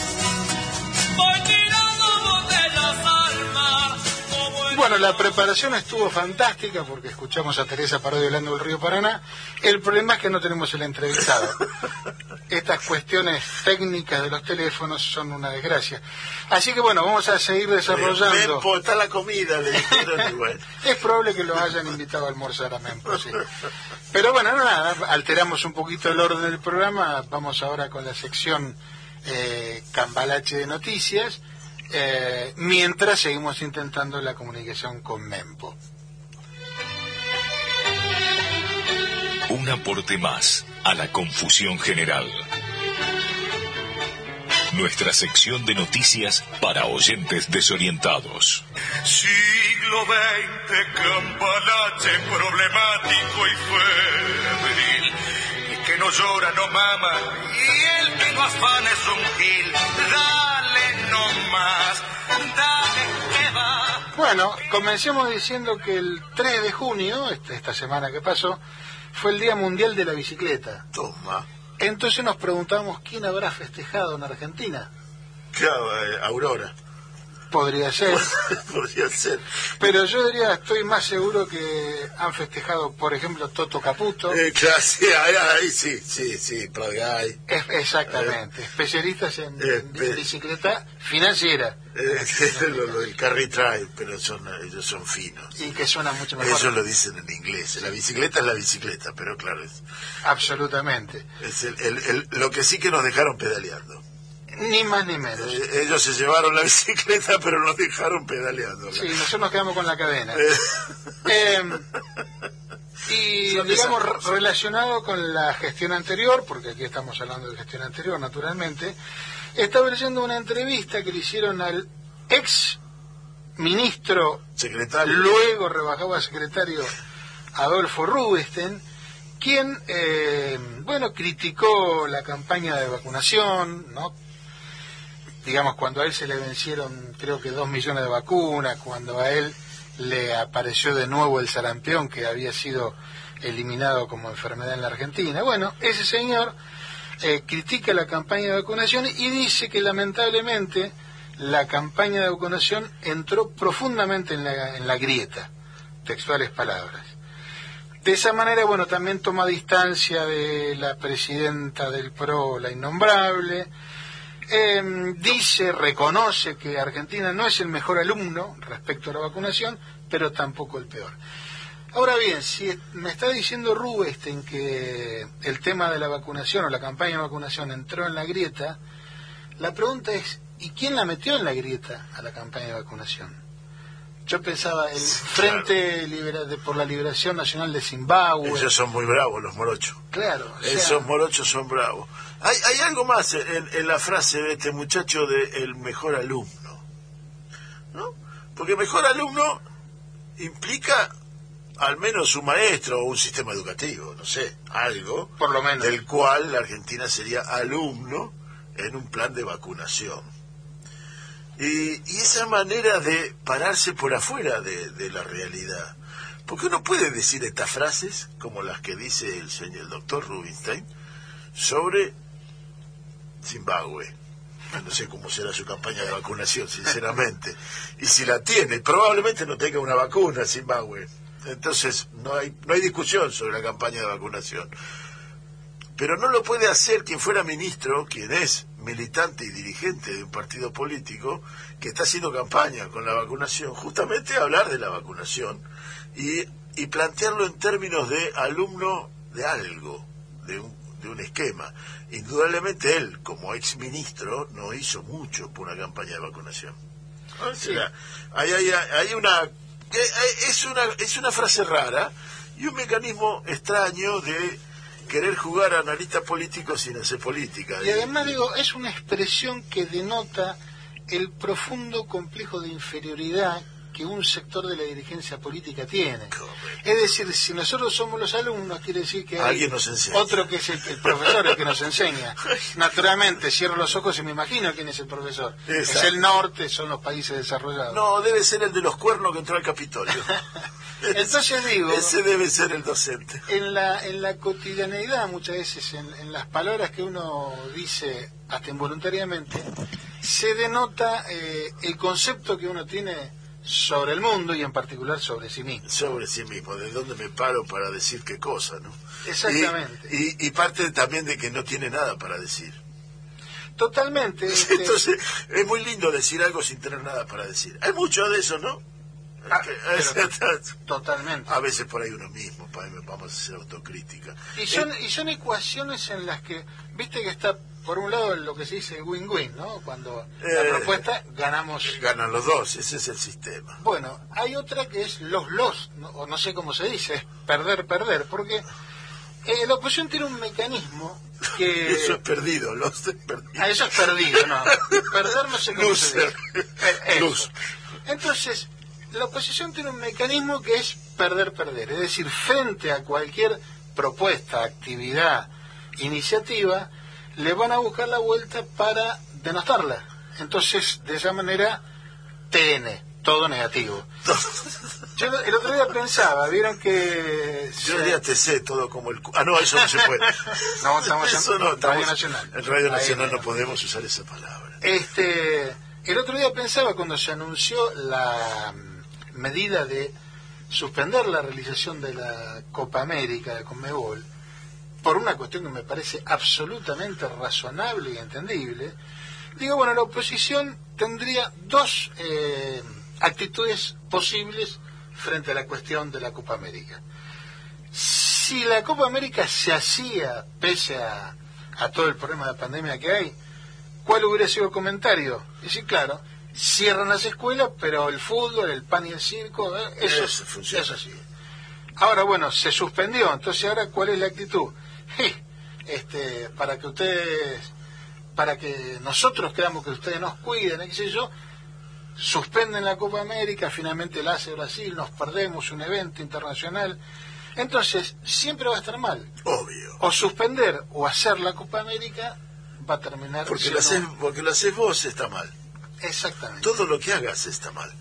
Bueno, la preparación estuvo fantástica porque escuchamos a Teresa Parodi hablando del río Paraná. El problema es que no tenemos el entrevistado. Estas cuestiones técnicas de los teléfonos son una desgracia. Así que bueno, vamos a seguir desarrollando. Mempo, está la comida, le dijeron bueno. Es probable que lo hayan invitado a almorzar a Mempo, sí. Pero bueno, nada, alteramos un poquito el orden del programa. Vamos ahora con la sección eh, Cambalache de Noticias, eh, mientras seguimos intentando la comunicación con Mempo. Un aporte más a la confusión general. Nuestra sección de noticias para oyentes desorientados. Siglo XX, cambalache problemático y febril. El que no llora no mama y el que no afana es un gil. Dale no más, dale Bueno, comencemos diciendo que el 3 de junio, esta, esta semana que pasó, fue el Día Mundial de la Bicicleta. Toma. Entonces nos preguntamos quién habrá festejado en Argentina. Claro, eh, Aurora. Podría ser, Podría ser. pero yo diría, estoy más seguro que han festejado, por ejemplo, Toto Caputo. Eh, claro, sí, ahí, ahí sí, sí, sí, Prodgay. Es- exactamente, especialistas en, Eh, en pe- bicicleta financiera Eh, lo, lo del carry drive, pero son, ellos son finos. y que suena mucho mejor. Ellos lo dicen en inglés. La bicicleta es la bicicleta, pero claro, es, Absolutamente. es el, el- el- lo que sí que nos dejaron pedaleando. Ni más ni menos. Eh, ellos se llevaron la bicicleta, pero nos dejaron pedaleando. Sí, nosotros nos quedamos con la cadena. Eh, Eh, y digamos relacionado con la gestión anterior, porque aquí estamos hablando de gestión anterior, naturalmente, estaba leyendo una entrevista que le hicieron al ex ministro, secretario. luego rebajado a secretario Adolfo Rubinstein, quien, eh, bueno, criticó la campaña de vacunación, ¿no? Digamos, cuando a él se le vencieron creo que dos millones de vacunas, cuando a él le apareció de nuevo el sarampión que había sido eliminado como enfermedad en la Argentina. Bueno, ese señor eh, critica la campaña de vacunación y dice que lamentablemente la campaña de vacunación entró profundamente en la, en la grieta, textuales palabras. De esa manera, bueno, también toma distancia de la presidenta del PRO, la innombrable, eh, dice, reconoce que Argentina no es el mejor alumno respecto a la vacunación, pero tampoco el peor. Ahora bien, si me está diciendo Rubinstein que el tema de la vacunación o la campaña de vacunación entró en la grieta, la pregunta es, ¿y quién la metió en la grieta a la campaña de vacunación? Yo pensaba, el Frente Libera- de- por la Liberación Nacional de Zimbabue, Ellos son muy bravos, los morochos. claro, o sea, Esos morochos son bravos. Hay, hay algo más en, en la frase de este muchacho de el mejor alumno. ¿No? Porque mejor alumno implica al menos un maestro o un sistema educativo, no sé, algo por lo menos. del cual la Argentina sería alumno en un plan de vacunación. Y, y esa manera de pararse por afuera de, de la realidad. Porque uno puede decir estas frases, como las que dice el señor el doctor Rubinstein, sobre Zimbabue. No sé cómo será su campaña de vacunación, sinceramente. Y si la tiene, probablemente no tenga una vacuna Zimbabue. Entonces, no hay, no hay discusión sobre la campaña de vacunación. Pero no lo puede hacer quien fuera ministro, quien es militante y dirigente de un partido político, que está haciendo campaña con la vacunación, justamente hablar de la vacunación y, y plantearlo en términos de alumno de algo, de un, de un esquema. Indudablemente él, como ex ministro, no hizo mucho por una campaña de vacunación. O sea, hay, hay, hay una, eh, eh, es una es una frase rara y un mecanismo extraño de querer jugar a analista político sin hacer política. Y además digo, es una expresión que denota el profundo complejo de inferioridad que un sector de la dirigencia política tiene. Es decir, si nosotros somos los alumnos, quiere decir que hay nos otro que es el, el profesor el que nos enseña. Naturalmente, cierro los ojos y me imagino quién es el profesor. Es el norte, son los países desarrollados. No, debe ser el de los cuernos que entró al Capitolio. Entonces digo, Ese debe ser el docente. en la, en la cotidianeidad, muchas veces, en, en las palabras que uno dice hasta involuntariamente, se denota eh, el concepto que uno tiene sobre el mundo y en particular sobre sí mismo. Sobre sí mismo, de dónde me paro para decir qué cosa, ¿no? Exactamente. Y, y, y parte también de que no tiene nada para decir. Totalmente. este, Entonces, es muy lindo decir algo sin tener nada para decir. Hay mucho de eso, ¿no? Ah, Que- totalmente. a veces por ahí uno mismo, vamos a hacer autocrítica. Y son, y son ecuaciones en las que, viste que está, por un lado, lo que se dice win-win, ¿no? Cuando Eh, la propuesta ganamos. Ganan los dos, ese es el sistema. Bueno, hay otra que es los los, ¿no? o no sé cómo se dice, es perder, perder, porque eh, la oposición tiene un mecanismo que... Eso es perdido, los es perdido. Ah, eso es perdido, ¿no? Perder no sé cómo se dice. Eh. Luz. Entonces, la oposición tiene un mecanismo que es perder, perder. Es decir, frente a cualquier propuesta, actividad, iniciativa, le van a buscar la vuelta para denostarla. Entonces, de esa manera, TN, todo negativo. Yo el otro día pensaba, vieron que... Yo el día te sé todo como el... Ah, no, eso no se puede. No, estamos en Eso no, Radio Nacional. En Radio Nacional no podemos usar esa palabra. Este, el otro día pensaba cuando se anunció la medida de suspender la realización de la Copa América de Conmebol, por una cuestión que me parece absolutamente razonable y entendible, digo, bueno, la oposición tendría dos eh, actitudes posibles frente a la cuestión de la Copa América. Si la Copa América se hacía pese a, todo el problema de pandemia que hay, ¿cuál hubiera sido el comentario? Es decir, claro, cierran las escuelas, pero el fútbol, el pan y el circo, eh, eso, Eso funciona. eso. Ahora, bueno, se suspendió, entonces ahora, ¿cuál es la actitud? Este, para que ustedes, para que nosotros creamos que ustedes nos cuiden, qué sé yo, suspenden la Copa América, finalmente la hace Brasil, nos perdemos un evento internacional. Entonces, siempre va a estar mal. Obvio. O suspender o hacer la Copa América va a terminar Porque lo, haces, porque lo haces vos está mal. Exactamente. Todo lo que hagas está mal.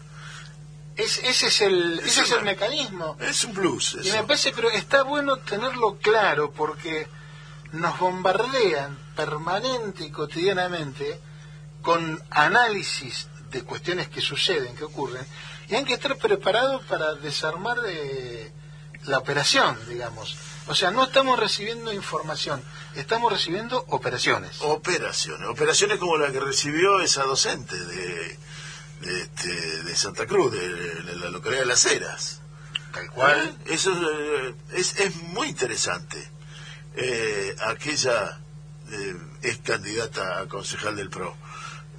Es- ese es el, Es ese es el mecanismo. Es un blues. Y me parece, pero está bueno tenerlo claro porque nos bombardean permanente y cotidianamente con análisis de cuestiones que suceden, que ocurren, y hay que estar preparados para desarmar eh, la operación, digamos. O sea, no estamos recibiendo información, estamos recibiendo operaciones. Operaciones. Operaciones como la que recibió esa docente de, de, este, de Santa Cruz, de, de la localidad de Las Heras. Tal cual. ¿Eh? Eso eh, es, es muy interesante. Eh, aquella eh, es candidata a concejal del PRO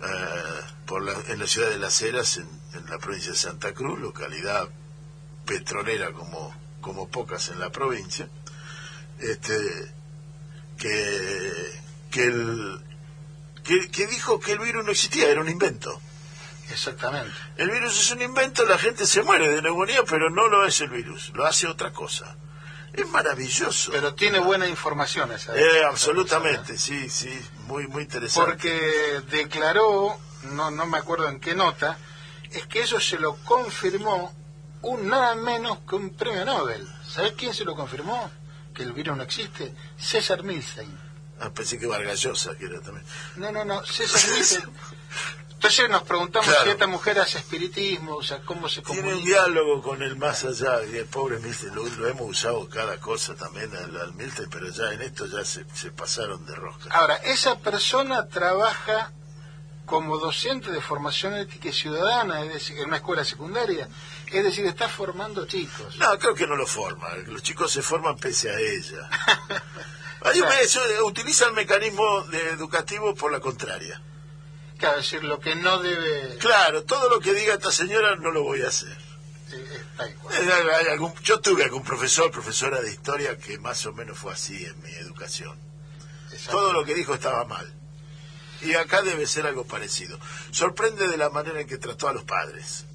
eh, por la, en la ciudad de Las Heras, en, en la provincia de Santa Cruz, localidad petrolera como, como pocas en la provincia, este, que, que, el, que, que dijo que el virus no existía, era un invento. Exactamente. El virus es un invento, la gente se muere de neumonía, pero no lo es el virus, lo hace otra cosa. Es maravilloso. Pero tiene buena información esa. Eh, absolutamente, sí, sí, muy, muy interesante. porque declaró, no, no me acuerdo en qué nota, es que eso se lo confirmó un nada menos que un premio Nobel. ¿Sabes quién se lo confirmó? Que el virus no existe. César Milstein. Ah, pensé que Vargas Llosa, que era también. No, no, no, César Milstein. Entonces nos preguntamos Claro. si esta mujer hace espiritismo, o sea, cómo se Tiene comunica. un diálogo con el más allá, y el pobre Milton, lo, lo hemos usado cada cosa también al, al Milton, pero ya en esto ya se, se pasaron de rosca. Ahora, esa persona trabaja como docente de formación ética y ciudadana, es decir, en una escuela secundaria, es decir, está formando chicos. No, creo que no lo forma, los chicos se forman pese a ella. Hay Claro. eh, utiliza el mecanismo de- educativo por la contraria. Claro, es decir, lo que no debe... Claro, todo lo que diga esta señora no lo voy a hacer. eh, hay- algún- yo tuve algún profesor, profesora de historia que más o menos fue así en mi educación. Todo lo que dijo estaba mal. Y acá debe ser algo parecido. Sorprende de la manera en que trató a los padres.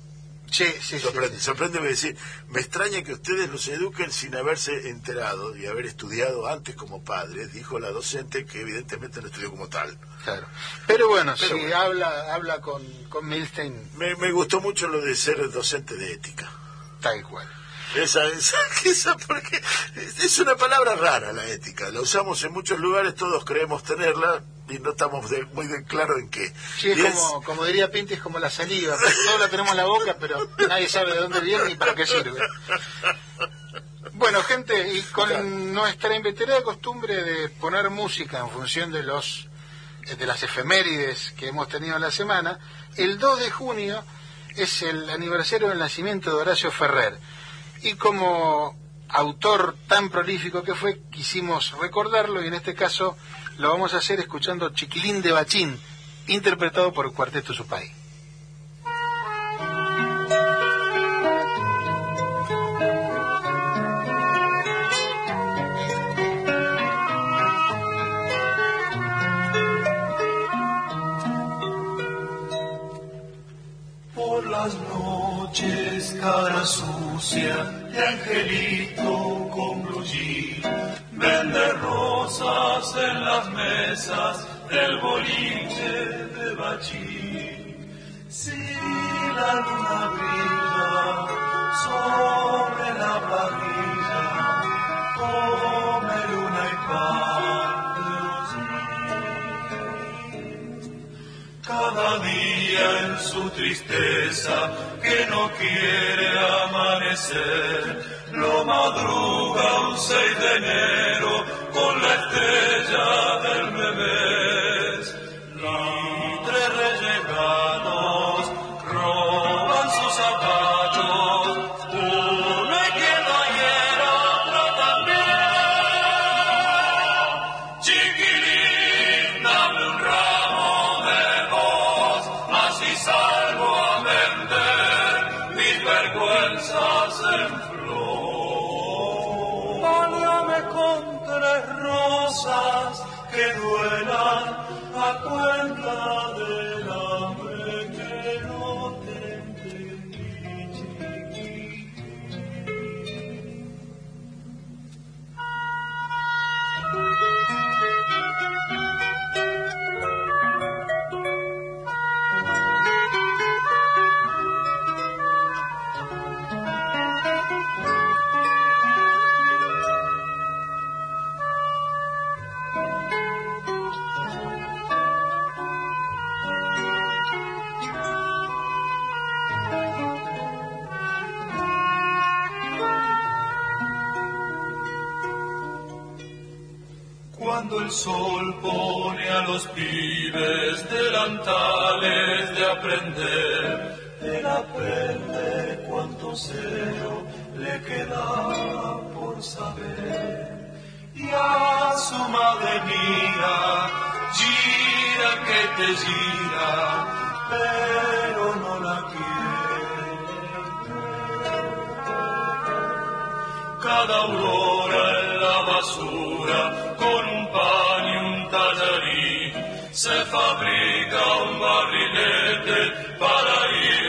Sí, sí, sí, Sorprende, sí. sorprende decir, me extraña que ustedes los eduquen sin haberse enterado y haber estudiado antes como padres, dijo la docente que evidentemente no estudió como tal. Claro. Pero bueno, Pero bueno. habla habla con, con Milstein, Me, me gustó mucho lo de ser docente de ética. tal cual. Esa, esa, esa, porque es una palabra rara la ética. La usamos en muchos lugares, todos creemos tenerla no estamos de- muy de claro en qué. Sí, es Y como, como diría Pinti, es como la saliva. que Todos la tenemos en la boca, pero nadie sabe de dónde viene ni para qué sirve. Bueno, gente, y con Claro. nuestra inveterada costumbre de poner música en función de los de las efemérides que hemos tenido en la semana, el 2 de junio es el aniversario del nacimiento de Horacio Ferrer. Y como autor tan prolífico que fue, quisimos recordarlo y en este caso lo vamos a hacer escuchando Chiquilín de Bachín, interpretado por el Cuarteto Supay. Por las noches, cara Rusia de angelito con vende rosas en las mesas del boliche de Bachín. Si la luna brilla sobre la parrilla, come luna y pan Cada día en su tristeza que no quiere amanecer. Lo madruga un 6 de enero con la estrella del bebé. Sol pone a los pibes delantales de aprender, él aprende cuánto cero le queda por saber. Y a su madre mira, gira que te gira, pero no la quiere. Cada aurora basura, con un pan y un tallarín, se fabrica un barrilete para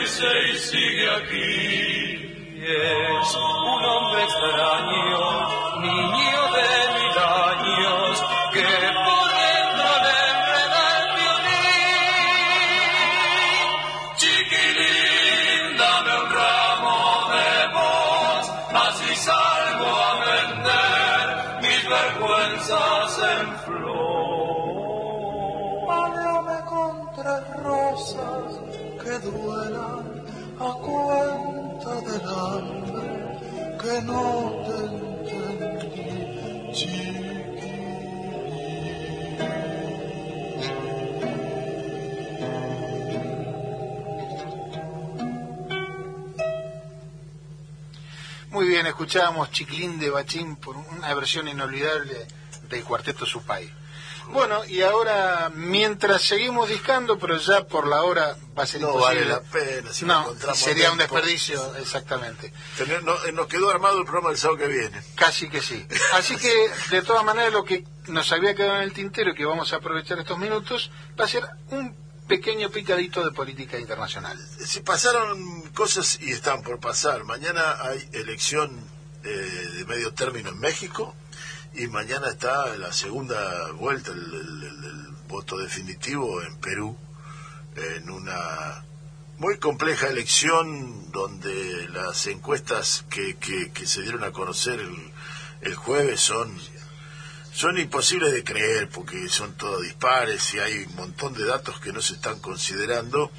irse y sigue aquí. Y es un hombre extraño, que no. Muy bien, escuchábamos Chiquilín de Bachín por una versión inolvidable del cuarteto Supay. Bueno, y ahora, mientras seguimos discando, pero ya por la hora va a ser No imposible. vale la pena, si no, sería un desperdicio, exactamente. Tener- no- eh, nos quedó armado el programa del sábado que viene. Casi que sí. Así que, de todas maneras, lo que nos había quedado en el tintero y que vamos a aprovechar estos minutos va a ser un pequeño picadito de política internacional. Si pasaron cosas y están por pasar. Mañana hay elección eh, de medio término en México y mañana está la segunda vuelta, el, voto definitivo en Perú, en una muy compleja elección donde las encuestas que, que- se dieron a conocer el, el jueves son son imposibles de creer porque son todos dispares y hay un montón de datos que no se están considerando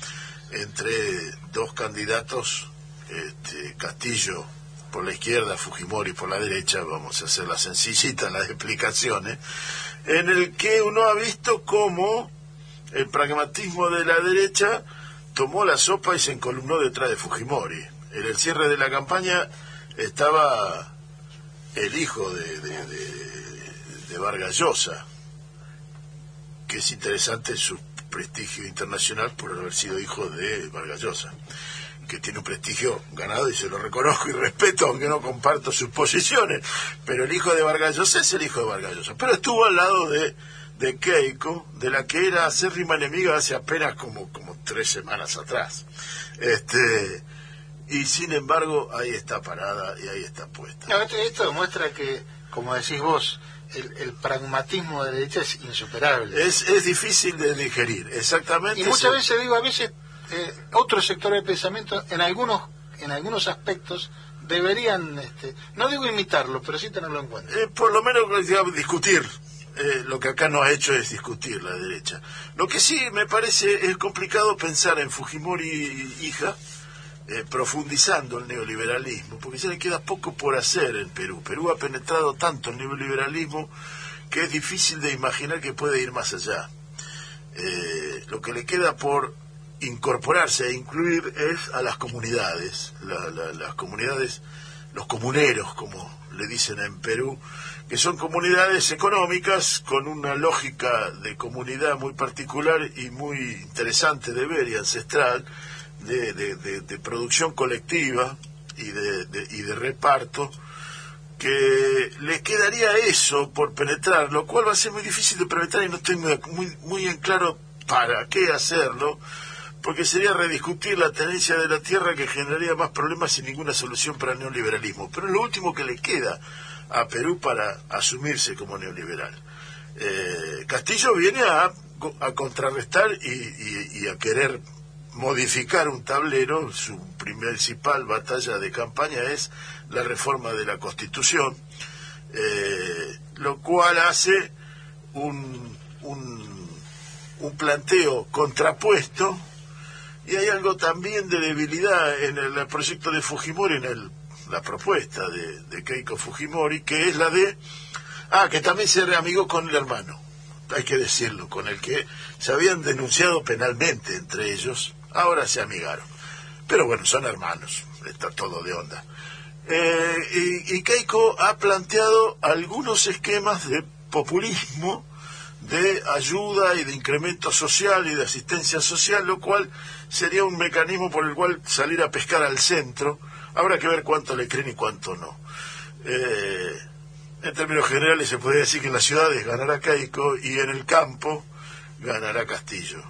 entre dos candidatos, este, Castillo por la izquierda, Fujimori por la derecha, vamos a hacer las sencillitas las explicaciones, en el que uno ha visto cómo el pragmatismo de la derecha tomó la sopa y se encolumnó detrás de Fujimori. En el cierre de la campaña estaba el hijo de, de, Vargas Llosa, que es interesante su prestigio internacional por haber sido hijo de Vargas Llosa, que tiene un prestigio ganado y se lo reconozco y respeto, aunque no comparto sus posiciones, pero el hijo de Vargas Llosa es el hijo de Vargas Llosa, pero estuvo al lado de, de Keiko, de la que era acérrima enemiga hace apenas como, como tres semanas atrás. Este, y sin embargo, ahí está parada y ahí está puesta. No, esto, esto demuestra que, como decís vos, el, el pragmatismo de la derecha es insuperable. Es, es difícil de digerir, exactamente. Y muchas veces digo, a veces eh, otros sectores de pensamiento, en algunos, en algunos aspectos, deberían, este, no digo imitarlo, pero sí tenerlo en cuenta. eh, por lo menos discutir, eh, lo que acá no ha hecho es discutir la derecha. Lo que sí me parece es complicado pensar en Fujimori hija eh, profundizando el neoliberalismo, porque se le queda poco por hacer en Perú. Perú ha penetrado tanto el neoliberalismo que es difícil de imaginar que puede ir más allá. Lo que le queda por incorporarse e incluir es a las comunidades, las comunidades, los comuneros, como le dicen en Perú, que son comunidades económicas con una lógica de comunidad muy particular y muy interesante de ver y ancestral, de, producción colectiva y de, y de reparto, que le quedaría eso por penetrar, lo cual va a ser muy difícil de penetrar y no estoy muy, muy en claro para qué hacerlo, porque sería rediscutir la tenencia de la tierra que generaría más problemas sin ninguna solución para el neoliberalismo. Pero es lo último que le queda a Perú para asumirse como neoliberal. Eh, Castillo viene a, contrarrestar y, a querer modificar un tablero. Su principal batalla de campaña es la reforma de la Constitución, eh, lo cual hace un, un planteo contrapuesto y hay algo también de debilidad en el proyecto de Fujimori, en el, la propuesta de, Keiko Fujimori, que es la de, ah, que también se reamigó con el hermano, hay que decirlo, con el que se habían denunciado penalmente entre ellos, ahora se amigaron. Pero bueno, son hermanos, está todo de onda. Eh, y, y Keiko ha planteado algunos esquemas de populismo, de ayuda y de incremento social y de asistencia social, lo cual sería un mecanismo por el cual salir a pescar al centro. Habrá que ver cuánto le creen y cuánto no. Eh, en términos generales se puede decir que en las ciudades ganará Caico y en el campo ganará Castillo,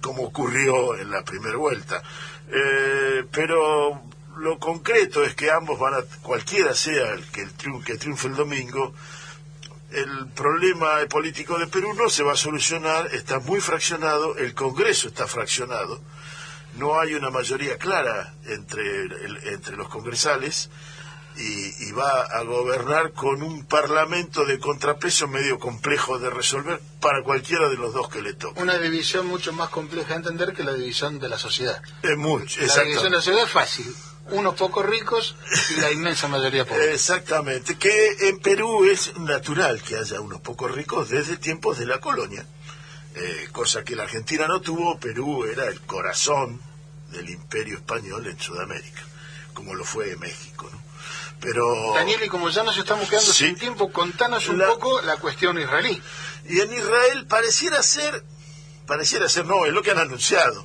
como ocurrió en la primera vuelta. Eh, pero lo concreto es que ambos van a, cualquiera sea el que, el que triunfe el domingo, el problema político de Perú no se va a solucionar, está muy fraccionado, el Congreso está fraccionado, no hay una mayoría clara entre, entre los congresales y, va a gobernar con un parlamento de contrapeso medio complejo de resolver para cualquiera de los dos que le toque. Una división mucho más compleja de entender que la división de la sociedad. Es mucho, La división de la sociedad es fácil unos pocos ricos y la inmensa mayoría pobre. Exactamente, que en Perú es natural que haya unos pocos ricos desde tiempos de la colonia, eh, cosa que la Argentina no tuvo, Perú era el corazón del imperio español en Sudamérica, como lo fue México. ¿no? Pero... Daniel, y como ya nos estamos quedando sin tiempo, contanos un poco la cuestión israelí. Y en Israel pareciera ser, pareciera ser, no, es lo que han anunciado,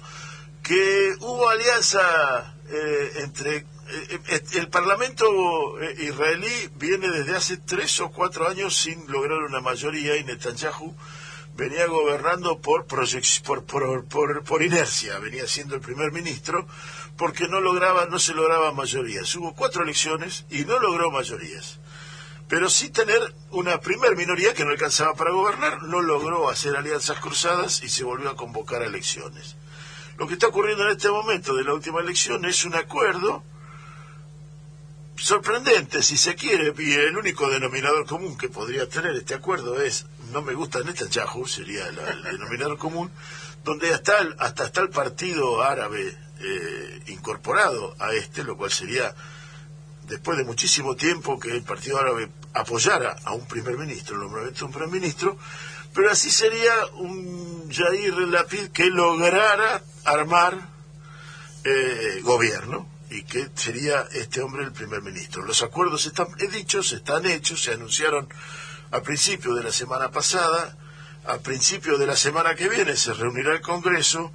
que hubo alianza eh, entre eh, eh, el Parlamento israelí viene desde hace tres o cuatro años sin lograr una mayoría y Netanyahu venía gobernando por, por, por, por, inercia, venía siendo el primer ministro porque no lograba, no se lograba mayorías. Hubo cuatro elecciones y no logró mayorías. Pero sí tener una primer minoría que no alcanzaba para gobernar, no logró hacer alianzas cruzadas y se volvió a convocar a elecciones. Lo que está ocurriendo en este momento de la última elección es un acuerdo sorprendente, si se quiere, y el único denominador común que podría tener este acuerdo es, no me gusta Netanyahu, sería el, denominador común, donde hasta, está el partido árabe eh, incorporado a este, lo cual sería, después de muchísimo tiempo que el partido árabe apoyara a un primer ministro, el nombramiento de un primer ministro, pero así sería un Jair Lapid que lograra armar eh, gobierno y que sería este hombre el primer ministro. Los acuerdos están dichos, están hechos, se anunciaron a principio de la semana pasada, a principio de la semana que viene se reunirá el Congreso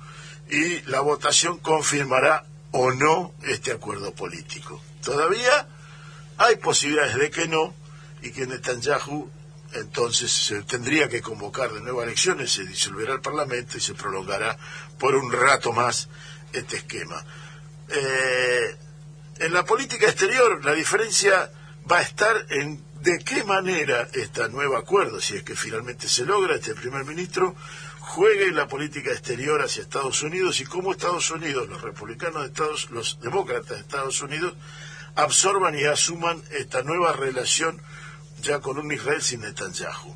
y la votación confirmará o no este acuerdo político. Todavía hay posibilidades de que no y que Netanyahu entonces se tendría que convocar de nuevo elecciones, se disolverá el Parlamento y se prolongará por un rato más este esquema. Eh, en la política exterior la diferencia va a estar en de qué manera este nuevo acuerdo, si es que finalmente se logra, este primer ministro juegue la política exterior hacia Estados Unidos y cómo Estados Unidos, los republicanos de Estados, los demócratas de Estados Unidos, absorban y asuman esta nueva relación ya con un Israel sin Netanyahu.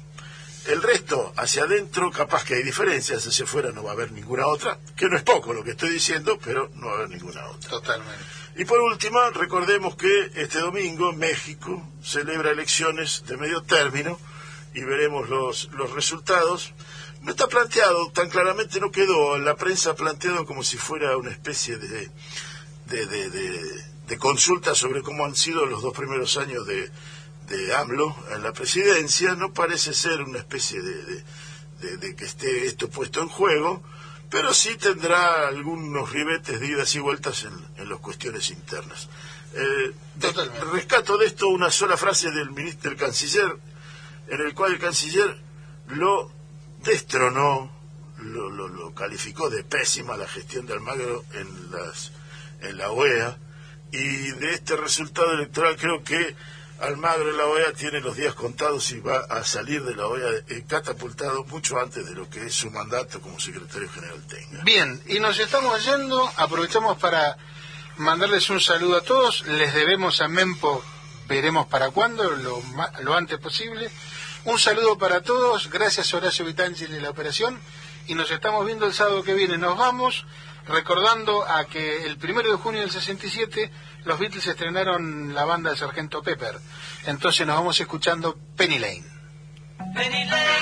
El resto, hacia adentro, capaz que hay diferencias, hacia afuera no va a haber ninguna otra, que no es poco lo que estoy diciendo, pero no va a haber ninguna otra. Totalmente. Y por último, recordemos que este domingo México celebra elecciones de medio término y veremos los, los resultados. No está planteado, tan claramente no quedó en la prensa planteado como si fuera una especie de, de, de, de- de consulta sobre cómo han sido los dos primeros años de, de AMLO en la presidencia. No parece ser una especie de, de- de- de que esté esto puesto en juego, pero sí tendrá algunos ribetes de idas y vueltas en, en las cuestiones internas. Eh, rescato de esto una sola frase del ministro, del canciller, en el cual el canciller lo destronó, lo, lo- lo calificó de pésima la gestión de Almagro en, las, en la OEA, y de este resultado electoral creo que Almagro en la OEA tiene los días contados y va a salir de la OEA eh, catapultado mucho antes de lo que es su mandato como secretario general tenga. Bien, y nos estamos yendo, aprovechamos para mandarles un saludo a todos, les debemos a Mempo, veremos para cuándo, lo, lo antes posible. Un saludo para todos, gracias Horacio Vitangeli de la operación, y nos estamos viendo el sábado que viene. Nos vamos recordando a que el primero de junio del 67 los Beatles estrenaron la banda de Sargento Pepper. Entonces nos vamos escuchando Penny Lane. Penny Lane,